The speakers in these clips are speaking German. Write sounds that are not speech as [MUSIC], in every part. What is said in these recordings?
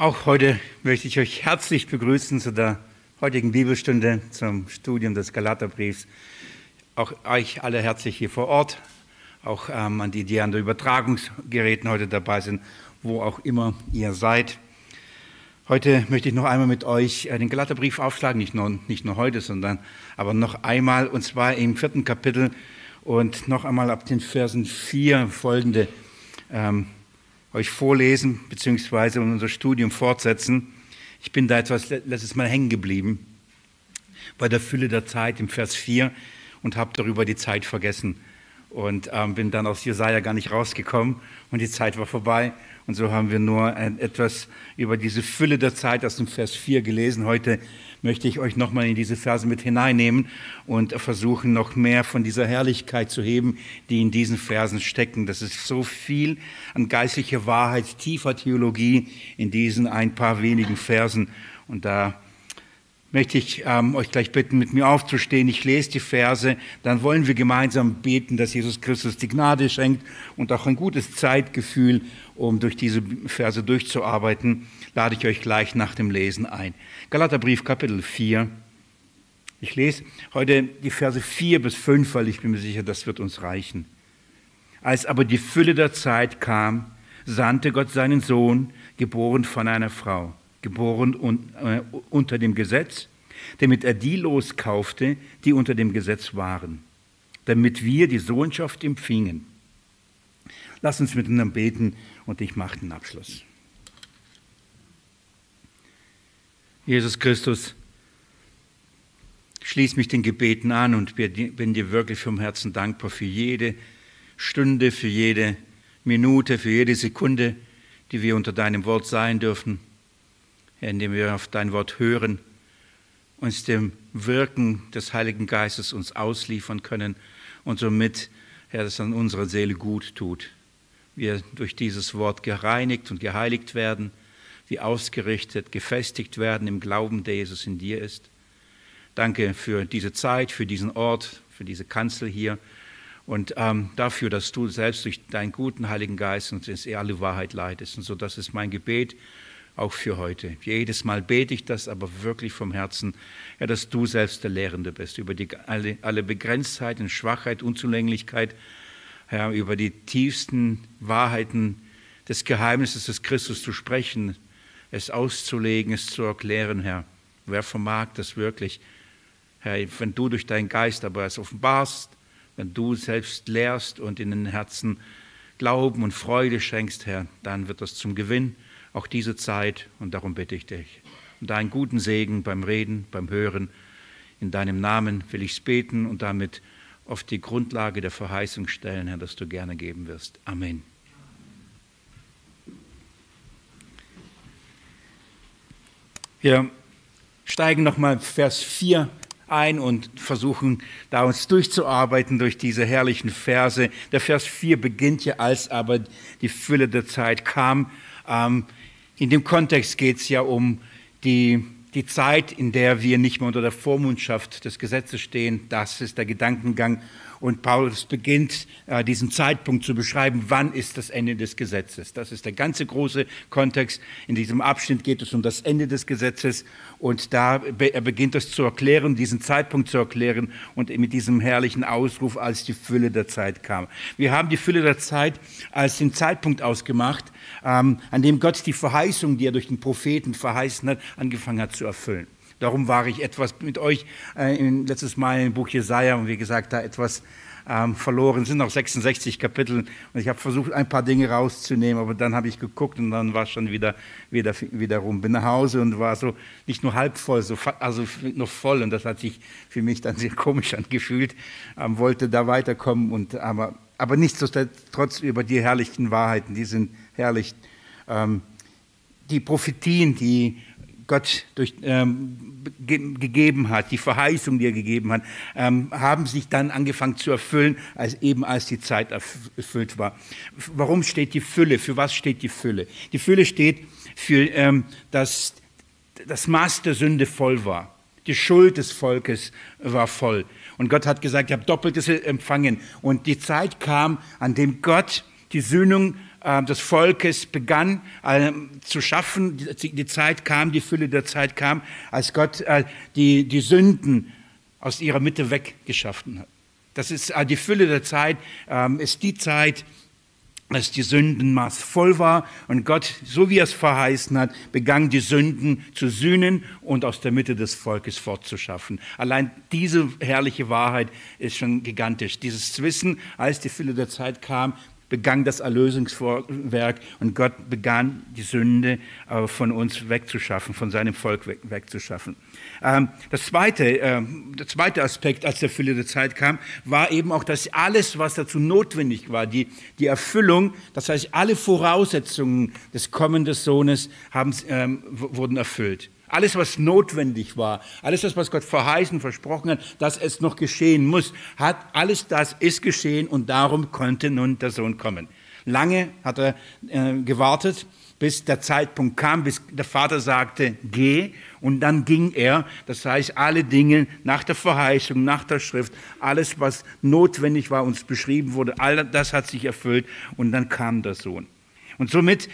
Auch heute möchte ich euch herzlich begrüßen zu der heutigen Bibelstunde zum Studium des Galaterbriefs. Auch euch alle herzlich hier vor Ort, auch ähm, an die, die an den Übertragungsgeräten heute dabei sind, wo auch immer ihr seid. Heute möchte ich noch einmal mit euch äh, den Galaterbrief aufschlagen, nicht nur, nicht nur heute, sondern aber noch einmal, und zwar im vierten Kapitel und noch einmal ab den Versen 4 folgende. Ähm, euch vorlesen bzw. unser Studium fortsetzen. Ich bin da etwas letztes Mal hängen geblieben bei der Fülle der Zeit im Vers 4 und habe darüber die Zeit vergessen und ähm, bin dann aus Jesaja gar nicht rausgekommen und die Zeit war vorbei. Und so haben wir nur etwas über diese Fülle der Zeit aus dem Vers 4 gelesen. Heute möchte ich euch nochmal in diese Verse mit hineinnehmen und versuchen, noch mehr von dieser Herrlichkeit zu heben, die in diesen Versen stecken. Das ist so viel an geistlicher Wahrheit, tiefer Theologie in diesen ein paar wenigen Versen. Und da möchte ich ähm, euch gleich bitten, mit mir aufzustehen. Ich lese die Verse, dann wollen wir gemeinsam beten, dass Jesus Christus die Gnade schenkt und auch ein gutes Zeitgefühl, um durch diese Verse durchzuarbeiten. Lade ich euch gleich nach dem Lesen ein. Galaterbrief Kapitel 4. Ich lese heute die Verse 4 bis 5, weil ich bin mir sicher, das wird uns reichen. Als aber die Fülle der Zeit kam, sandte Gott seinen Sohn, geboren von einer Frau geboren un, äh, unter dem Gesetz, damit er die loskaufte, die unter dem Gesetz waren, damit wir die Sohnschaft empfingen. Lass uns miteinander beten und ich mache den Abschluss. Jesus Christus, schließ mich den Gebeten an und bin dir wirklich vom Herzen dankbar für jede Stunde, für jede Minute, für jede Sekunde, die wir unter deinem Wort sein dürfen indem wir auf dein Wort hören, uns dem Wirken des Heiligen Geistes uns ausliefern können und somit, Herr, das an unserer Seele gut tut. Wir durch dieses Wort gereinigt und geheiligt werden, wie ausgerichtet, gefestigt werden im Glauben, der Jesus in dir ist. Danke für diese Zeit, für diesen Ort, für diese Kanzel hier und ähm, dafür, dass du selbst durch deinen guten Heiligen Geist uns in alle Wahrheit leitest. Und so, das ist mein Gebet auch für heute. Jedes Mal bete ich das aber wirklich vom Herzen, ja, dass du selbst der Lehrende bist, über die, alle, alle Begrenztheit und Schwachheit, Unzulänglichkeit, Herr, über die tiefsten Wahrheiten des Geheimnisses des Christus zu sprechen, es auszulegen, es zu erklären, Herr. Wer vermag das wirklich? Herr, wenn du durch deinen Geist aber es offenbarst, wenn du selbst lehrst und in den Herzen Glauben und Freude schenkst, Herr, dann wird das zum Gewinn auch diese Zeit und darum bitte ich dich um deinen guten Segen beim Reden, beim Hören. In deinem Namen will ich es beten und damit auf die Grundlage der Verheißung stellen, Herr, dass du gerne geben wirst. Amen. Wir steigen nochmal Vers 4 ein und versuchen da uns durchzuarbeiten durch diese herrlichen Verse. Der Vers 4 beginnt ja, als aber die Fülle der Zeit kam. Ähm, in dem Kontext geht es ja um die, die Zeit, in der wir nicht mehr unter der Vormundschaft des Gesetzes stehen. Das ist der Gedankengang und Paulus beginnt, äh, diesen Zeitpunkt zu beschreiben, wann ist das Ende des Gesetzes. Das ist der ganze große Kontext. In diesem Abschnitt geht es um das Ende des Gesetzes und da er beginnt das zu erklären, diesen Zeitpunkt zu erklären und mit diesem herrlichen Ausruf, als die Fülle der Zeit kam. Wir haben die Fülle der Zeit als den Zeitpunkt ausgemacht, ähm, an dem Gott die Verheißung, die er durch den Propheten verheißen hat, angefangen hat zu erfüllen. Darum war ich etwas mit euch äh, letztes Mal im Buch Jesaja und wie gesagt, da etwas ähm, verloren. Es sind noch 66 Kapitel und ich habe versucht, ein paar Dinge rauszunehmen, aber dann habe ich geguckt und dann war es schon wieder, wieder, wieder rum. Bin nach Hause und war so nicht nur halb voll, so, also noch voll und das hat sich für mich dann sehr [LAUGHS] komisch angefühlt. Ähm, wollte da weiterkommen und aber, aber nichtsdestotrotz über die herrlichen Wahrheiten, die sind herrlich. Ähm, die Prophetien, die Gott durch, ähm, ge gegeben hat, die Verheißung, die er gegeben hat, ähm, haben sich dann angefangen zu erfüllen, als eben als die Zeit erfüllt war. Warum steht die Fülle? Für was steht die Fülle? Die Fülle steht für, ähm, dass das Maß der Sünde voll war. Die Schuld des Volkes war voll. Und Gott hat gesagt, ich habe Doppeltes empfangen. Und die Zeit kam, an dem Gott die Sühnung äh, des Volkes begann äh, zu schaffen. Die, Zeit kam, die Fülle der Zeit kam, als Gott äh, die, die Sünden aus ihrer Mitte weggeschaffen hat. Das ist äh, die Fülle der Zeit, ähm, ist die Zeit, dass die Sündenmaß voll war und Gott, so wie er es verheißen hat, begann die Sünden zu sühnen und aus der Mitte des Volkes fortzuschaffen. Allein diese herrliche Wahrheit ist schon gigantisch. Dieses Wissen, als die Fülle der Zeit kam, begann das Erlösungswerk und Gott begann die Sünde äh, von uns wegzuschaffen, von seinem Volk wegzuschaffen. Ähm, das zweite, ähm, der zweite Aspekt, als der Fülle der Zeit kam, war eben auch, dass alles, was dazu notwendig war, die, die Erfüllung, das heißt, alle Voraussetzungen des Kommen des Sohnes haben, ähm, wurden erfüllt. Alles, was notwendig war, alles das, was Gott verheißen, versprochen hat, dass es noch geschehen muss, hat alles das ist geschehen und darum konnte nun der Sohn kommen. Lange hat er äh, gewartet, bis der Zeitpunkt kam, bis der Vater sagte, geh, und dann ging er. Das heißt, alle Dinge nach der Verheißung, nach der Schrift, alles, was notwendig war, uns beschrieben wurde, all das hat sich erfüllt und dann kam der Sohn. Und somit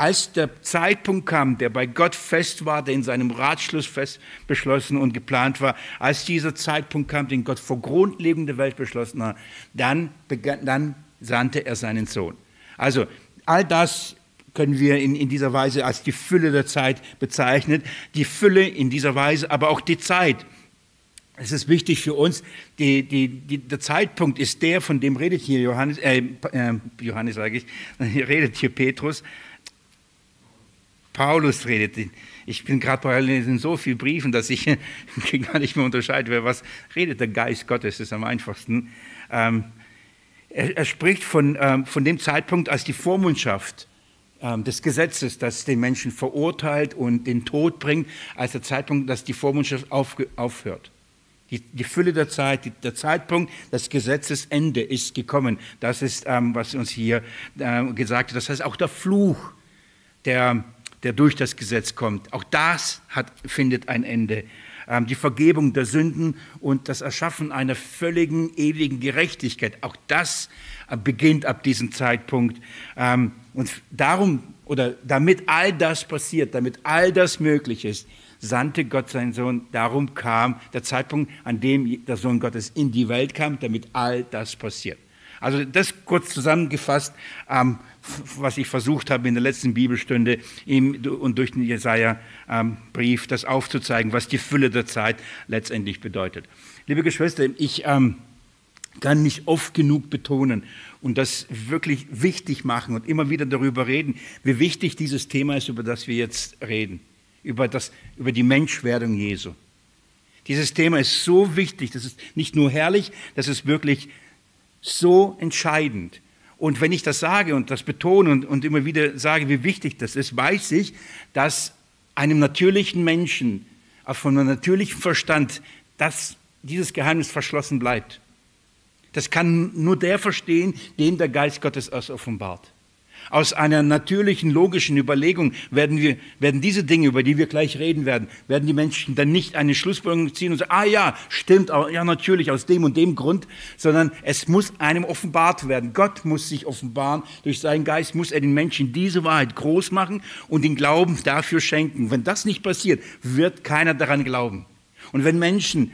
als der Zeitpunkt kam, der bei Gott fest war, der in seinem Ratschluss fest beschlossen und geplant war, als dieser Zeitpunkt kam, den Gott vor Grundlegung der Welt beschlossen hat, dann, begann, dann sandte er seinen Sohn. Also all das können wir in, in dieser Weise als die Fülle der Zeit bezeichnen. Die Fülle in dieser Weise, aber auch die Zeit. Es ist wichtig für uns, die, die, die, der Zeitpunkt ist der, von dem redet hier Johannes, äh, äh, Johannes sage ich, [LAUGHS] redet hier Petrus, Paulus redet. Ich bin gerade bei in so vielen Briefen, dass ich [LAUGHS] gar nicht mehr unterscheide, was redet der Geist Gottes, ist am einfachsten. Ähm, er, er, spricht von, ähm, von dem Zeitpunkt, als die Vormundschaft ähm, des Gesetzes, das den Menschen verurteilt und den Tod bringt, als der Zeitpunkt, dass die Vormundschaft auf, aufhört. Die, die, Fülle der Zeit, die, der Zeitpunkt des Gesetzesende ist gekommen. Das ist, ähm, was uns hier äh, gesagt wird. Das heißt, auch der Fluch, der der durch das Gesetz kommt. Auch das hat, findet ein Ende. Ähm, die Vergebung der Sünden und das Erschaffen einer völligen, ewigen Gerechtigkeit, auch das äh, beginnt ab diesem Zeitpunkt. Ähm, und darum oder damit all das passiert, damit all das möglich ist, sandte Gott seinen Sohn. Darum kam der Zeitpunkt, an dem der Sohn Gottes in die Welt kam, damit all das passiert. Also das kurz zusammengefasst. Ähm, was ich versucht habe in der letzten Bibelstunde und durch den Jesaja-Brief, das aufzuzeigen, was die Fülle der Zeit letztendlich bedeutet. Liebe Geschwister, ich ähm, kann nicht oft genug betonen und das wirklich wichtig machen und immer wieder darüber reden, wie wichtig dieses Thema ist, über das wir jetzt reden, über, das, über die Menschwerdung Jesu. Dieses Thema ist so wichtig, das ist nicht nur herrlich, das ist wirklich so entscheidend. Und wenn ich das sage und das betone und, und immer wieder sage, wie wichtig das ist, weiß ich, dass einem natürlichen Menschen, von einem natürlichen Verstand, dass dieses Geheimnis verschlossen bleibt. Das kann nur der verstehen, dem der Geist Gottes es offenbart. Aus einer natürlichen, logischen Überlegung werden, wir, werden diese Dinge, über die wir gleich reden werden, werden die Menschen dann nicht eine Schlussfolgerung ziehen und sagen, ah ja, stimmt, ja natürlich, aus dem und dem Grund, sondern es muss einem offenbart werden. Gott muss sich offenbaren, durch seinen Geist muss er den Menschen diese Wahrheit groß machen und den Glauben dafür schenken. Wenn das nicht passiert, wird keiner daran glauben. Und wenn Menschen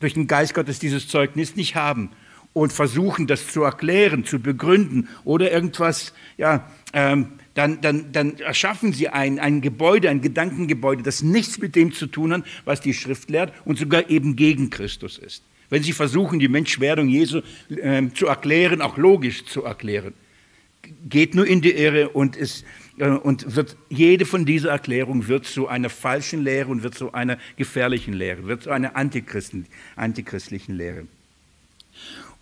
durch den Geist Gottes dieses Zeugnis nicht haben, und versuchen, das zu erklären, zu begründen oder irgendwas, ja, ähm, dann, dann, dann erschaffen sie ein, ein Gebäude, ein Gedankengebäude, das nichts mit dem zu tun hat, was die Schrift lehrt und sogar eben gegen Christus ist. Wenn sie versuchen, die Menschwerdung Jesu äh, zu erklären, auch logisch zu erklären, geht nur in die Irre und, ist, äh, und wird, jede von dieser Erklärung wird zu einer falschen Lehre und wird zu einer gefährlichen Lehre, wird zu einer antichristlichen Lehre.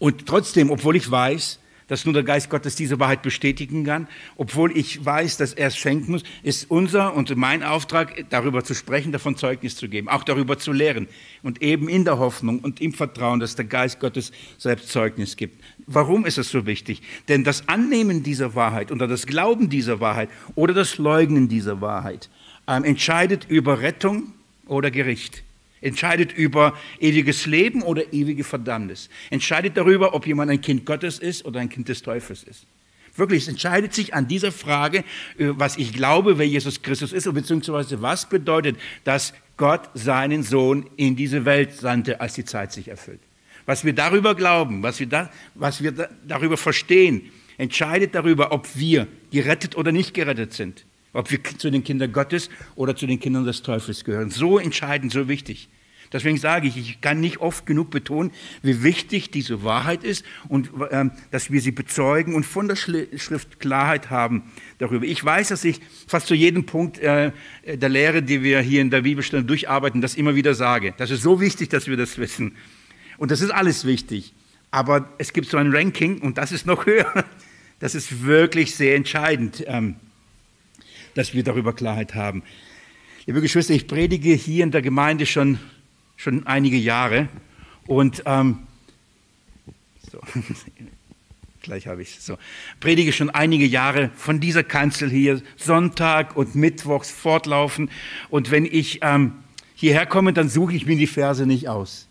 Und trotzdem, obwohl ich weiß, dass nur der Geist Gottes diese Wahrheit bestätigen kann, obwohl ich weiß, dass er es schenken muss, ist unser und mein Auftrag, darüber zu sprechen, davon Zeugnis zu geben, auch darüber zu lehren und eben in der Hoffnung und im Vertrauen, dass der Geist Gottes selbst Zeugnis gibt. Warum ist es so wichtig? Denn das Annehmen dieser Wahrheit oder das Glauben dieser Wahrheit oder das Leugnen dieser Wahrheit ähm, entscheidet über Rettung oder Gericht entscheidet über ewiges Leben oder ewige Verdammnis, entscheidet darüber, ob jemand ein Kind Gottes ist oder ein Kind des Teufels ist. Wirklich, es entscheidet sich an dieser Frage, äh, was ich glaube, wer Jesus Christus ist, beziehungsweise was bedeutet, dass Gott seinen Sohn in diese Welt sandte, als die Zeit sich erfüllt. Was wir darüber glauben, was wir, da, was wir da, darüber verstehen, entscheidet darüber, ob wir gerettet oder nicht gerettet sind. Ob wir zu den Kindern Gottes oder zu den Kindern des Teufels gehören. So entscheidend, so wichtig. Deswegen sage ich, ich kann nicht oft genug betonen, wie wichtig diese Wahrheit ist und ähm, dass wir sie bezeugen und von der Schrift Klarheit haben darüber. Ich weiß, dass ich fast zu jedem Punkt äh, der Lehre, die wir hier in der Bibelstunde durcharbeiten, das immer wieder sage. Das ist so wichtig, dass wir das wissen. Und das ist alles wichtig. Aber es gibt so ein Ranking und das ist noch [LAUGHS] höher. Das ist wirklich sehr entscheidend. Ähm, dass wir darüber Klarheit haben. Liebe Geschwister, ich predige hier in der Gemeinde schon, schon einige Jahre und ähm, so, [LAUGHS] gleich habe ich so, predige schon einige Jahre von dieser Kanzel hier, Sonntag und Mittwochs fortlaufen. Und wenn ich ähm, hierher komme, dann suche ich mir die Verse nicht aus.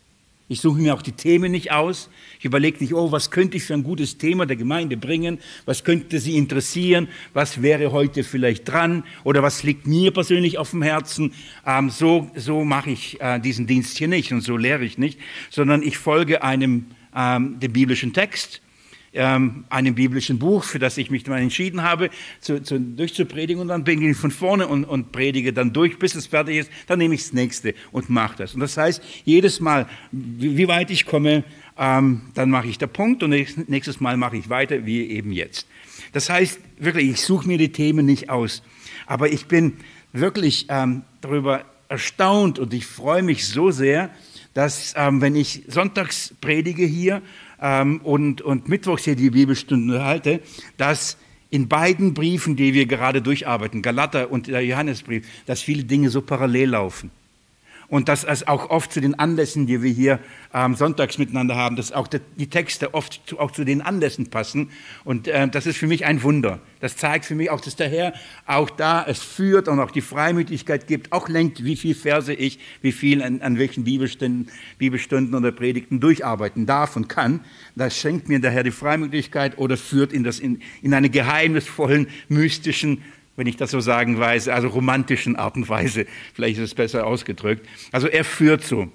Ich suche mir auch die Themen nicht aus. Ich überlege nicht, oh, was könnte ich für ein gutes Thema der Gemeinde bringen? Was könnte sie interessieren? Was wäre heute vielleicht dran? Oder was liegt mir persönlich auf dem Herzen? Ähm, so so mache ich äh, diesen Dienst hier nicht und so lehre ich nicht, sondern ich folge einem ähm, dem biblischen Text ähm, einem biblischen Buch, für das ich mich mal entschieden habe, zu, zu, durchzupredigen. Und dann beginne ich von vorne und, und predige dann durch, bis es fertig ist. Dann nehme ich das nächste und mache das. Und das heißt, jedes Mal, wie, wie weit ich komme, ähm, dann mache ich den Punkt und nächstes Mal mache ich weiter, wie eben jetzt. Das heißt, wirklich, ich suche mir die Themen nicht aus. Aber ich bin wirklich ähm, darüber erstaunt und ich freue mich so sehr, dass ähm, wenn ich sonntags predige hier ähm, und, und mittwochs hier die Bibelstunde halte, dass in beiden Briefen, die wir gerade durcharbeiten, Galater und der Johannesbrief, dass viele Dinge so parallel laufen und dass es auch oft zu den Anlässen, die wir hier ähm, sonntags miteinander haben, dass auch die Texte oft zu, auch zu den Anlässen passen. Und äh, das ist für mich ein Wunder. Das zeigt für mich auch, dass der Herr auch da es führt und auch die Freimütigkeit gibt, auch lenkt, wie viel Verse ich, wie viel an, an welchen Bibelstunden, Bibelstunden oder Predigten durcharbeiten darf und kann. Da schenkt mir der Herr die Freimütigkeit oder führt in, das, in, in eine geheimnisvollen, mystischen wenn ich das so sagen weiß, also romantischen Art und Weise, vielleicht ist es besser ausgedrückt. Also er führt so.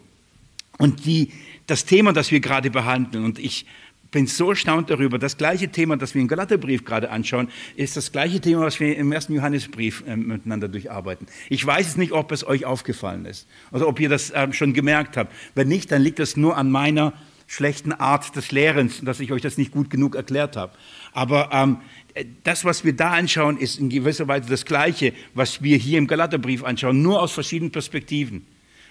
Und die, das Thema, das wir gerade behandeln, und ich bin so erstaunt darüber, das gleiche Thema, das wir im Galaterbrief gerade anschauen, ist das gleiche Thema, was wir im ersten Johannesbrief äh, miteinander durcharbeiten. Ich weiß es nicht, ob es euch aufgefallen ist oder ob ihr das äh, schon gemerkt habt. Wenn nicht, dann liegt das nur an meiner schlechten Art des Lehrens, dass ich euch das nicht gut genug erklärt habe. Aber ähm, das, was wir da anschauen, ist in gewisser Weise das Gleiche, was wir hier im Galaterbrief anschauen, nur aus verschiedenen Perspektiven.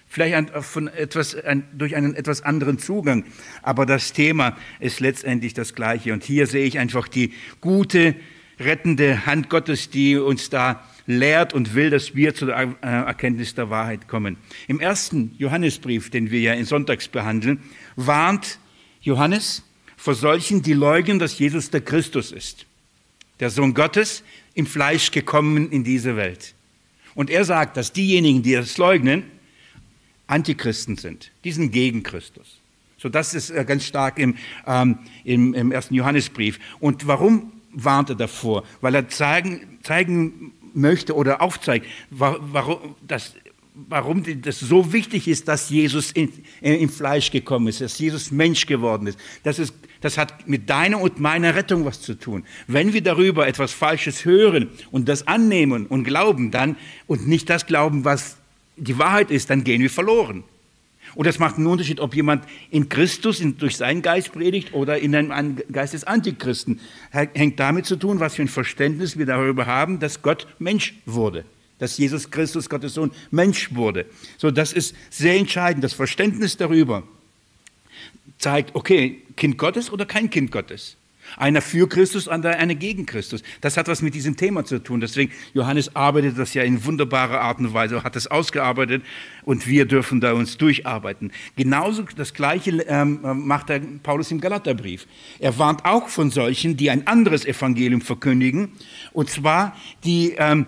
Vielleicht ein, von etwas, ein, durch einen etwas anderen Zugang, aber das Thema ist letztendlich das Gleiche. Und hier sehe ich einfach die gute, rettende Hand Gottes, die uns da lehrt und will, dass wir zur äh, Erkenntnis der Wahrheit kommen. Im ersten Johannesbrief, den wir ja in Sonntags behandeln, warnt Johannes vor solchen, die leugnen, dass Jesus der Christus ist der Sohn Gottes, im Fleisch gekommen in diese Welt. Und er sagt, dass diejenigen, die das leugnen, Antichristen sind. Die sind gegen Christus. So, das ist äh, ganz stark im, ähm, im, im ersten Johannesbrief. Und warum warnt er davor? Weil er zeigen, zeigen möchte oder aufzeigt, warum, dass, warum das so wichtig ist, dass Jesus in, in, im Fleisch gekommen ist, dass Jesus Mensch geworden ist. Das ist das hat mit deiner und meiner Rettung was zu tun. Wenn wir darüber etwas Falsches hören und das annehmen und glauben dann und nicht das glauben, was die Wahrheit ist, dann gehen wir verloren. Und das macht einen Unterschied, ob jemand in Christus in, durch seinen Geist predigt oder in einem Geist des Antichristen. Hängt damit zu tun, was für ein Verständnis wir darüber haben, dass Gott Mensch wurde. Dass Jesus Christus, Gottes Sohn, Mensch wurde. So, das ist sehr entscheidend, das Verständnis darüber zeigt, okay, Kind Gottes oder kein Kind Gottes. Einer für Christus, einer gegen Christus. Das hat was mit diesem Thema zu tun. Deswegen, Johannes arbeitet das ja in wunderbarer Art und Weise, hat es ausgearbeitet und wir dürfen da uns durcharbeiten. Genauso das Gleiche ähm, macht der Paulus im Galaterbrief. Er warnt auch von solchen, die ein anderes Evangelium verkündigen, und zwar die ähm,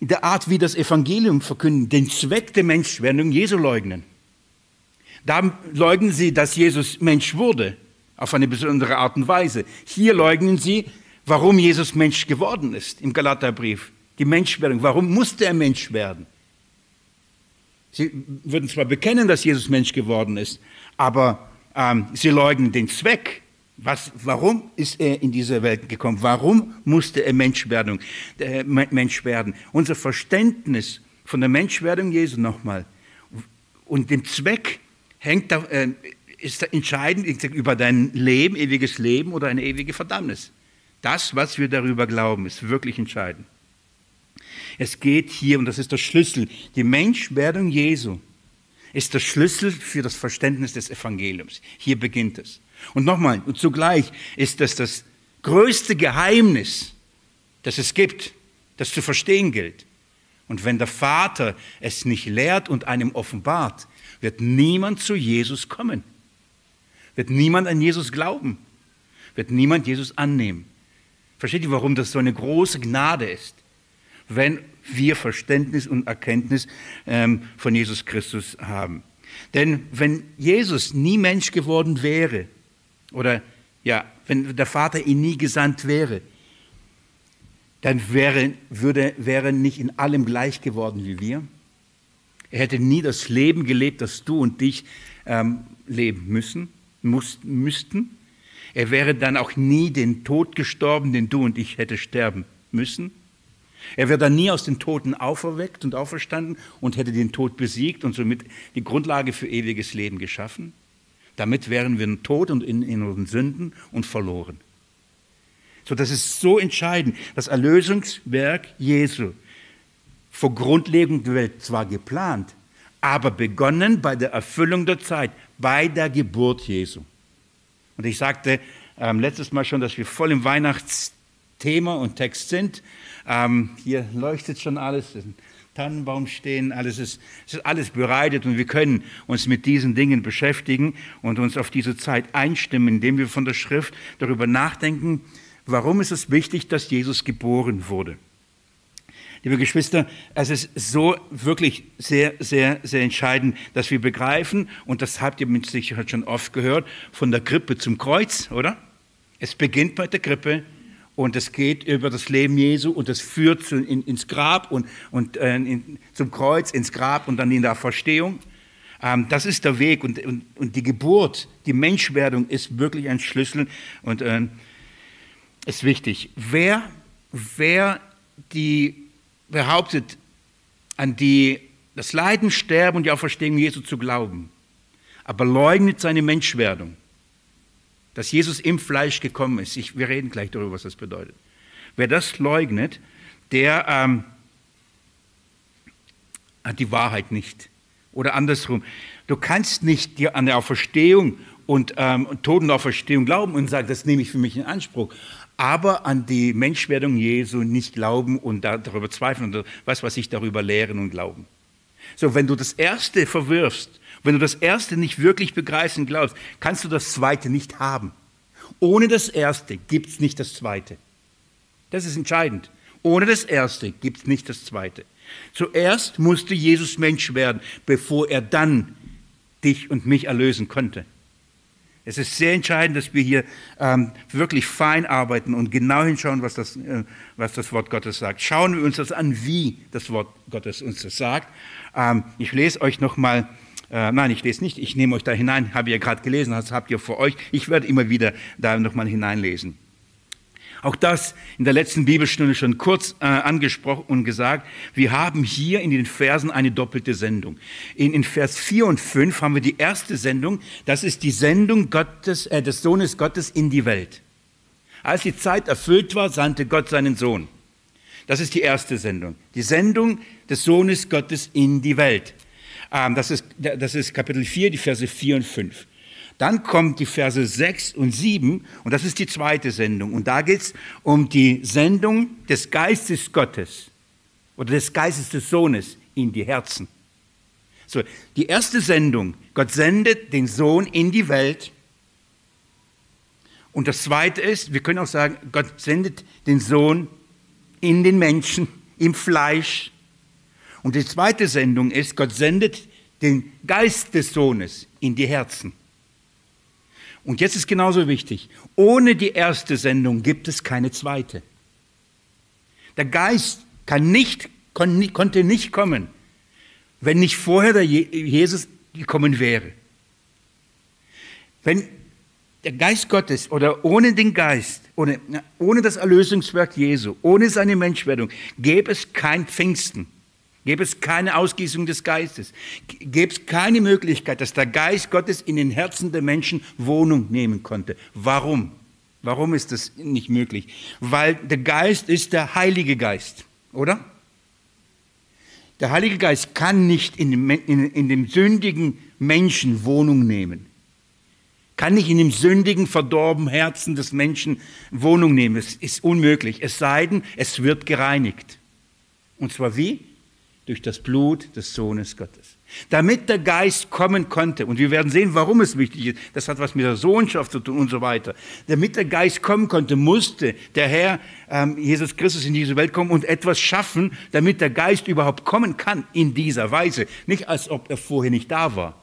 in der Art, wie das Evangelium verkünden, den Zweck der Menschwerdung Jesu leugnen. Da leugnen sie, dass Jesus Mensch wurde, auf eine besondere Art und Weise. Hier leugnen sie, warum Jesus Mensch geworden ist im Galaterbrief. Die Menschwerdung. Warum musste er Mensch werden? Sie würden zwar bekennen, dass Jesus Mensch geworden ist, aber ähm, sie leugnen den Zweck. Was, warum ist er in diese Welt gekommen? Warum musste er Mensch werden? Äh, Mensch werden? Unser Verständnis von der Menschwerdung Jesu nochmal und dem Zweck hängt äh, ist entscheidend über dein Leben, ewiges Leben oder eine ewige Verdammnis. Das, was wir darüber glauben, ist wirklich entscheidend. Es geht hier, und das ist der Schlüssel, die Menschwerdung Jesu ist der Schlüssel für das Verständnis des Evangeliums. Hier beginnt es. Und nochmal, und zugleich ist das das größte Geheimnis, das es gibt, das zu verstehen gilt. Und wenn der Vater es nicht lehrt und einem offenbart, wird niemand zu Jesus kommen. Wird niemand an Jesus glauben. Wird niemand Jesus annehmen. Versteht ihr, warum das so eine große Gnade ist? Wenn wir Verständnis und Erkenntnis ähm, von Jesus Christus haben. Denn wenn Jesus nie Mensch geworden wäre, oder ja, wenn der Vater ihn nie gesandt wäre, dann wäre, würde, wäre nicht in allem gleich geworden wie wir. Er hätte nie das Leben gelebt, das du und ich ähm, leben müssen, müssten. Er wäre dann auch nie den Tod gestorben, den du und ich hätte sterben müssen. Er wäre dann nie aus den Toten auferweckt und auferstanden und hätte den Tod besiegt und somit die Grundlage für ewiges Leben geschaffen. Damit wären wir tot und in, in unseren Sünden und verloren. So, das ist so entscheidend. Das Erlösungswerk Jesu vor Grundlegung der Welt zwar geplant, aber begonnen bei der Erfüllung der Zeit, bei der Geburt Jesu. Und ich sagte ähm, letztes Mal schon, dass wir voll im Weihnachtsthema und Text sind. Ähm, hier leuchtet schon alles, ein Tannenbaum stehen, alles ist, es ist alles bereitet und wir können uns mit diesen Dingen beschäftigen und uns auf diese Zeit einstimmen, indem wir von der Schrift darüber nachdenken, warum ist es wichtig, dass Jesus geboren wurde. Liebe Geschwister, es ist so wirklich sehr, sehr, sehr entscheidend, dass wir begreifen, und das habt ihr mit Sicherheit schon oft gehört, von der Krippe zum Kreuz, oder? Es beginnt bei der Krippe und es geht über das Leben Jesu und es führt zu, in, ins Grab und, und äh, in, zum Kreuz, ins Grab und dann in der Verstehung. Ähm, das ist der Weg und, und, und, die Geburt, die Menschwerdung ist wirklich ein Schlüssel und äh, ist wichtig. Wer, wer die behauptet, an die, das Leiden, Sterben und die Auferstehung Jesu zu glauben, aber leugnet seine Menschwerdung, dass Jesus im Fleisch gekommen ist. Ich, wir reden gleich darüber, was das bedeutet. Wer das leugnet, der ähm, hat die Wahrheit nicht. Oder andersrum, du kannst nicht an der Auferstehung und ähm, Totenauferstehung glauben und sagen, das nehme ich für mich in Anspruch, aber an die Menschwerdung Jesu nicht glauben und darüber zweifeln und was, was ich darüber lehren und glauben. So, wenn du das Erste verwirfst wenn du das Erste nicht wirklich begreifst und glaubst, kannst du das Zweite nicht haben. Ohne das Erste gibt es nicht das Zweite. Das ist entscheidend. Ohne das Erste gibt es nicht das Zweite. Zuerst musste Jesus Mensch werden, bevor er dann dich und mich erlösen konnte. Es ist sehr entscheidend, dass wir hier ähm, wirklich fein arbeiten und genau hinschauen, was das, äh, was das Wort Gottes sagt. Schauen wir uns das an, wie das Wort Gottes uns das sagt. Ähm, ich lese euch nochmal äh, nein, ich lese nicht, ich nehme euch da hinein, habe ihr gerade gelesen, das habt ihr vor euch. Ich werde immer wieder da nochmal hineinlesen. Auch das in der letzten Bibelstunde schon kurz äh, angesprochen und gesagt. Wir haben hier in den Versen eine doppelte Sendung. In, in Vers 4 und 5 haben wir die erste Sendung. Das ist die Sendung Gottes, äh, des Sohnes Gottes in die Welt. Als die Zeit erfüllt war, sandte Gott seinen Sohn. Das ist die erste Sendung. Die Sendung des Sohnes Gottes in die Welt. Ähm, das, ist, das ist Kapitel 4, die Verse 4 und 5. Dann kommt die Verse 6 und 7 und das ist die zweite Sendung. Und da geht es um die Sendung des Geistes Gottes oder des Geistes des Sohnes in die Herzen. So, die erste Sendung, Gott sendet den Sohn in die Welt. Und das zweite ist, wir können auch sagen, Gott sendet den Sohn in den Menschen, im Fleisch. Und die zweite Sendung ist, Gott sendet den Geist des Sohnes in die Herzen. Und jetzt ist genauso wichtig, ohne die erste Sendung gibt es keine zweite. Der Geist kann nicht, konnte nicht kommen, wenn nicht vorher der Jesus gekommen wäre. Wenn der Geist Gottes oder ohne den Geist, ohne, ohne das Erlösungswerk Jesu, ohne seine Menschwerdung, gäbe es kein Pfingsten, gäbe es keine Ausgießung des Geistes, gäbe es keine Möglichkeit, dass der Geist Gottes in den Herzen der Menschen Wohnung nehmen konnte. Warum? Warum ist das nicht möglich? Weil der Geist ist der Heilige Geist, oder? Der Heilige Geist kann nicht in dem, in, in dem sündigen Menschen Wohnung nehmen kann nicht in dem sündigen, verdorbenen Herzen des Menschen Wohnung nehmen. Es ist unmöglich. Es sei denn, es wird gereinigt. Und zwar wie? Durch das Blut des Sohnes Gottes. Damit der Geist kommen konnte, und wir werden sehen, warum es wichtig ist, das hat was mit der Sohnschaft zu tun und so weiter. Damit der Geist kommen konnte, musste der Herr ähm, Jesus Christus in diese Welt kommen und etwas schaffen, damit der Geist überhaupt kommen kann in dieser Weise. Nicht als ob er vorher nicht da war.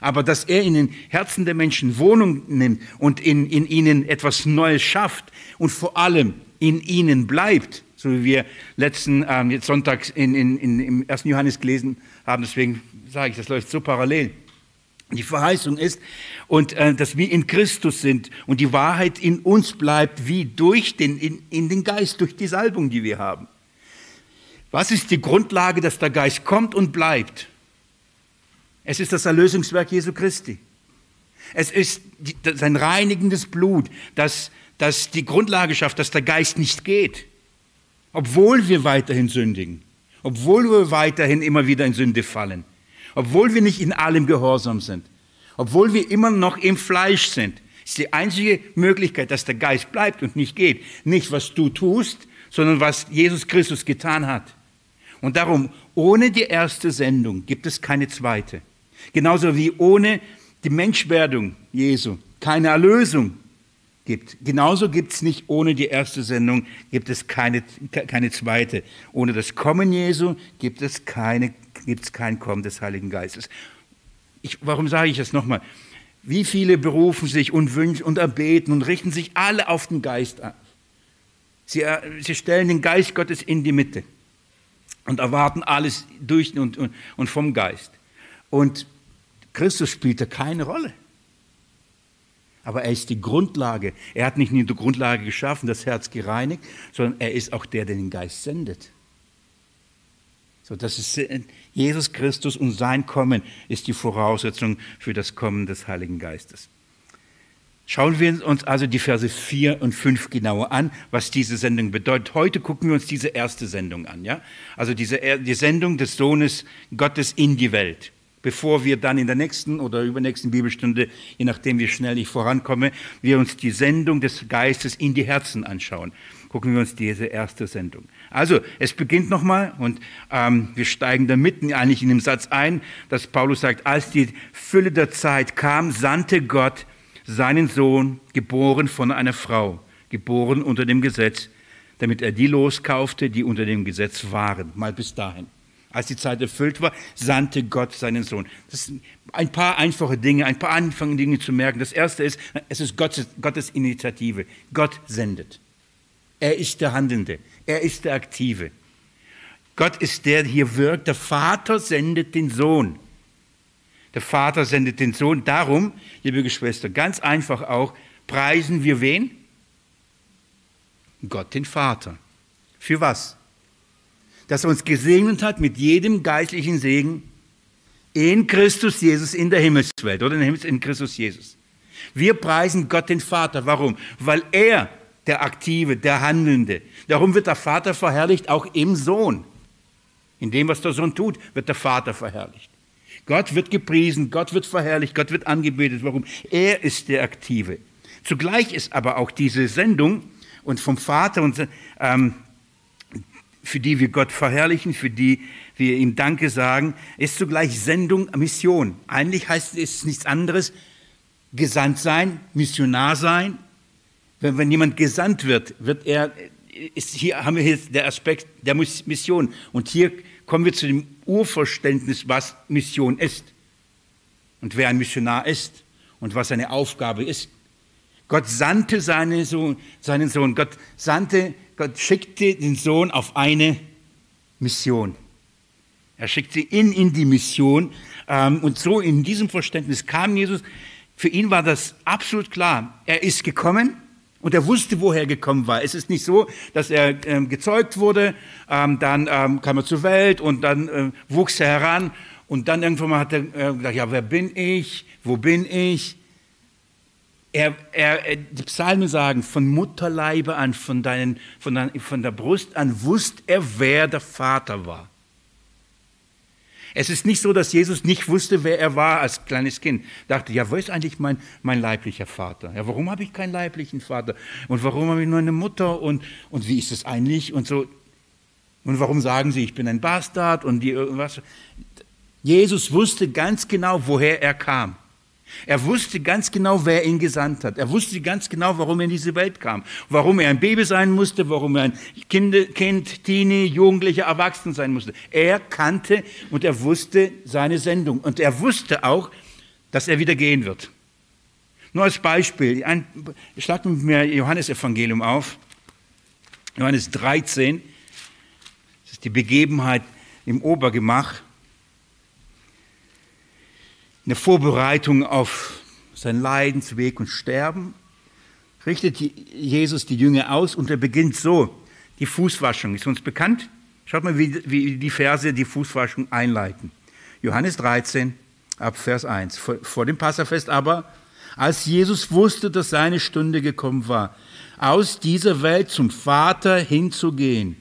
Aber dass er in den Herzen der Menschen Wohnung nimmt und in, in ihnen etwas Neues schafft und vor allem in ihnen bleibt, so wie wir letzten ähm, Sonntag in, in, in, im 1. Johannes gelesen haben, deswegen sage ich, das läuft so parallel. Die Verheißung ist, und äh, dass wir in Christus sind und die Wahrheit in uns bleibt, wie durch den, in, in den Geist, durch die Salbung, die wir haben. Was ist die Grundlage, dass der Geist kommt und bleibt? Es ist das Erlösungswerk Jesu Christi. Es ist sein reinigendes Blut, das, das die Grundlage schafft, dass der Geist nicht geht. Obwohl wir weiterhin sündigen. Obwohl wir weiterhin immer wieder in Sünde fallen. Obwohl wir nicht in allem gehorsam sind. Obwohl wir immer noch im Fleisch sind. Ist die einzige Möglichkeit, dass der Geist bleibt und nicht geht. Nicht, was du tust, sondern was Jesus Christus getan hat. Und darum, ohne die erste Sendung gibt es keine zweite. Genauso wie ohne die Menschwerdung Jesu keine Erlösung gibt. Genauso gibt es nicht ohne die erste Sendung, gibt es keine, keine zweite. Ohne das Kommen Jesu gibt es, keine, gibt es kein Kommen des Heiligen Geistes. Ich, warum sage ich das nochmal? Wie viele berufen sich und wünschen und erbeten und richten sich alle auf den Geist an. Sie, äh, sie stellen den Geist Gottes in die Mitte und erwarten alles durch und, und, und vom Geist. Und Christus spielte keine Rolle. Aber er ist die Grundlage. Er hat nicht nur die Grundlage geschaffen, das Herz gereinigt, sondern er ist auch der, der den Geist sendet. So, das ist Jesus Christus und sein Kommen ist die Voraussetzung für das Kommen des Heiligen Geistes. Schauen wir uns also die Verse 4 und 5 genauer an, was diese Sendung bedeutet. Heute gucken wir uns diese erste Sendung an, ja? Also diese, die Sendung des Sohnes Gottes in die Welt bevor wir dann in der nächsten oder übernächsten Bibelstunde, je nachdem wie schnell ich vorankomme, wir uns die Sendung des Geistes in die Herzen anschauen. Gucken wir uns diese erste Sendung. Also, es beginnt nochmal und ähm, wir steigen da mitten eigentlich in dem Satz ein, dass Paulus sagt, als die Fülle der Zeit kam, sandte Gott seinen Sohn, geboren von einer Frau, geboren unter dem Gesetz, damit er die loskaufte, die unter dem Gesetz waren, mal bis dahin. Als die Zeit erfüllt war, sandte Gott seinen Sohn. Das sind ein paar einfache Dinge, ein paar einfache Dinge zu merken. Das erste ist, es ist Gottes, Gottes Initiative. Gott sendet. Er ist der Handelnde. Er ist der Aktive. Gott ist der, der hier wirkt. Der Vater sendet den Sohn. Der Vater sendet den Sohn. Darum, liebe Geschwister, ganz einfach auch, preisen wir wen? Gott den Vater. Für was? Dass er uns gesegnet hat mit jedem geistlichen Segen in Christus Jesus in der Himmelswelt oder in Christus Jesus. Wir preisen Gott den Vater. Warum? Weil er der Aktive, der Handelnde. Darum wird der Vater verherrlicht, auch im Sohn. In dem, was der Sohn tut, wird der Vater verherrlicht. Gott wird gepriesen, Gott wird verherrlicht, Gott wird angebetet. Warum? Er ist der Aktive. Zugleich ist aber auch diese Sendung und vom Vater und ähm, für die wir Gott verherrlichen, für die wir ihm Danke sagen, ist zugleich Sendung, Mission. Eigentlich heißt es nichts anderes, gesandt sein, Missionar sein. Wenn, wenn jemand gesandt wird, wird er, ist, hier haben wir jetzt der Aspekt der Mission. Und hier kommen wir zu dem Urverständnis, was Mission ist und wer ein Missionar ist. und was seine Aufgabe ist. Gott sandte seinen Sohn, seinen Sohn. Gott sandte, Gott schickte den Sohn auf eine Mission. Er schickte ihn in die Mission. Ähm, und so in diesem Verständnis kam Jesus. Für ihn war das absolut klar. Er ist gekommen und er wusste, woher er gekommen war. Es ist nicht so, dass er ähm, gezeugt wurde, ähm, dann kam er zur Welt und dann wuchs er heran und dann irgendwann mal hat er äh, gesagt, ja, wer bin ich? Wo bin ich? Er, er, die Psalmen sagen, von Mutterleibe an, von, deinen, von, dein, von der Brust an, wusste er, wer der Vater war. Es ist nicht so, dass Jesus nicht wusste, wer er war als kleines Kind. Dachte, ja, wo ist eigentlich mein, mein leiblicher Vater? Ja, warum habe ich keinen leiblichen Vater? Und warum habe ich nur eine Mutter? Und, und wie ist es eigentlich? Und so. Und warum sagen sie, ich bin ein Bastard? Und die irgendwas. Jesus wusste ganz genau, woher er kam. Er wusste ganz genau, wer ihn gesandt hat. Er wusste ganz genau, warum er in diese Welt kam. Warum er ein Baby sein musste, warum er ein kind, kind Teenie, Jugendlicher, Erwachsen sein musste. Er kannte und er wusste seine Sendung. Und er wusste auch, dass er wieder gehen wird. Nur als Beispiel, ein, schlag mit mir Johannes Evangelium auf. Johannes 13. Das ist die Begebenheit im Obergemach eine Vorbereitung auf sein Leidensweg und Sterben, richtet Jesus die Jünger aus und er beginnt so. Die Fußwaschung ist uns bekannt. Schaut mal, wie, wie die Verse die Fußwaschung einleiten. Johannes 13, ab Vers 1. Vor, vor dem Passafest aber, als Jesus wusste, dass seine Stunde gekommen war, aus dieser Welt zum Vater hinzugehen,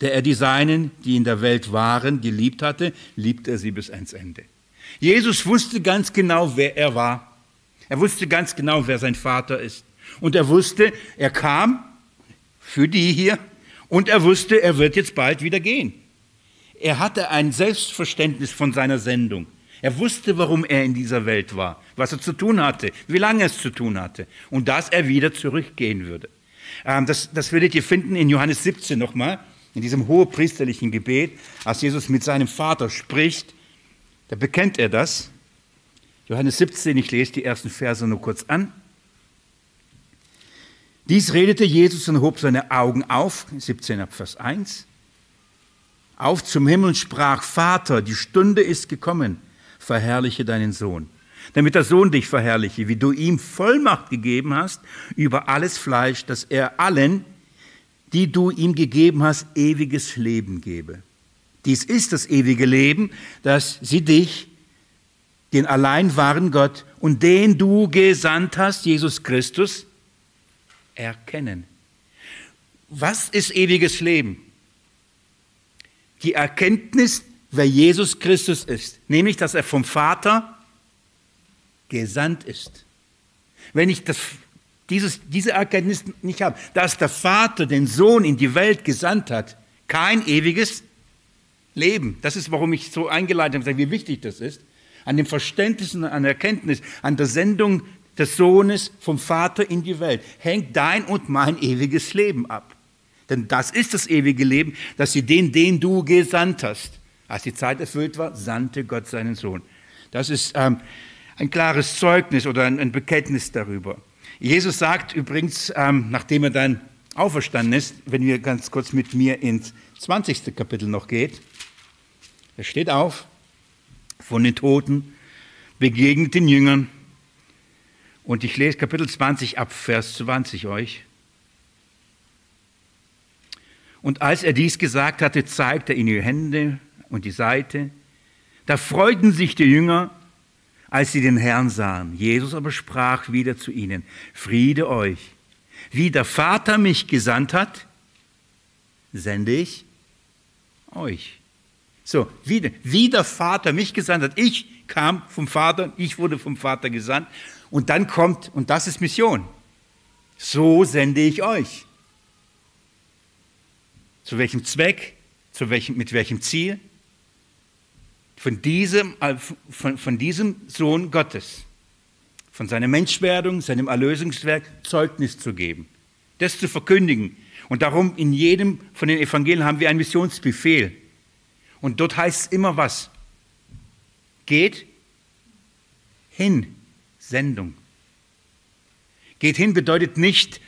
der er die Seinen, die in der Welt waren, geliebt hatte, liebt er sie bis ans Ende. Jesus wusste ganz genau, wer er war. Er wusste ganz genau, wer sein Vater ist. Und er wusste, er kam für die hier und er wusste, er wird jetzt bald wieder gehen. Er hatte ein Selbstverständnis von seiner Sendung. Er wusste, warum er in dieser Welt war, was er zu tun hatte, wie lange es zu tun hatte und dass er wieder zurückgehen würde. Ähm, das, das werdet ihr finden in Johannes 17 nochmal, in diesem hohepriesterlichen Gebet, als Jesus mit seinem Vater spricht da bekennt er das. Johannes 17, ich lese die ersten Verse nur kurz an. Dies redete Jesus und hob seine Augen auf, 17 ab Vers 1, auf zum Himmel und sprach, Vater, die Stunde ist gekommen, verherrliche deinen Sohn, damit der Sohn dich verherrliche, wie du ihm Vollmacht gegeben hast über alles Fleisch, dass er allen, die du ihm gegeben hast, ewiges Leben gebe. Dies ist das ewige Leben, dass sie dich, den allein wahren Gott und den du gesandt hast, Jesus Christus, erkennen. Was ist ewiges Leben? Die Erkenntnis, wer Jesus Christus ist, nämlich, dass er vom Vater gesandt ist. Wenn ich das, dieses, diese Erkenntnis nicht habe, dass der Vater den Sohn in die Welt gesandt hat, kein ewiges leben. Das ist, warum ich so eingeleitet habe, wie wichtig das ist. An dem Verständnis und an der Erkenntnis, an der Sendung des Sohnes vom Vater in die Welt hängt dein und mein ewiges Leben ab. Denn das ist das ewige Leben, dass sie den, den du gesandt hast. Als die Zeit erfüllt war, sandte Gott seinen Sohn. Das ist ähm, ein klares Zeugnis oder ein, ein, Bekenntnis darüber. Jesus sagt übrigens, ähm, nachdem er dann auferstanden ist, wenn wir ganz kurz mit mir ins 20. Kapitel noch geht, er steht auf von den Toten, begegnet den Jüngern. Und ich lese Kapitel 20 ab Vers 20 euch. Und als er dies gesagt hatte, zeigte er ihnen die Hände und die Seite. Da freuten sich die Jünger, als sie den Herrn sahen. Jesus aber sprach wieder zu ihnen, Friede euch. Wie der Vater mich gesandt hat, sende ich euch. So, wie, wie der Vater mich gesandt hat. Ich kam vom Vater, ich wurde vom Vater gesandt. Und dann kommt, und das ist Mission. So sende ich euch. Zu welchem Zweck? Zu welchem, mit welchem Ziel? Von diesem, äh, von, von diesem Sohn Gottes, von seiner Menschwerdung, seinem Erlösungswerk Zeugnis zu geben, das zu verkündigen. Und darum in jedem von den Evangelien haben wir einen Missionsbefehl. Und dort heißt es immer was. Geht hin, Sendung. Geht hin bedeutet nicht,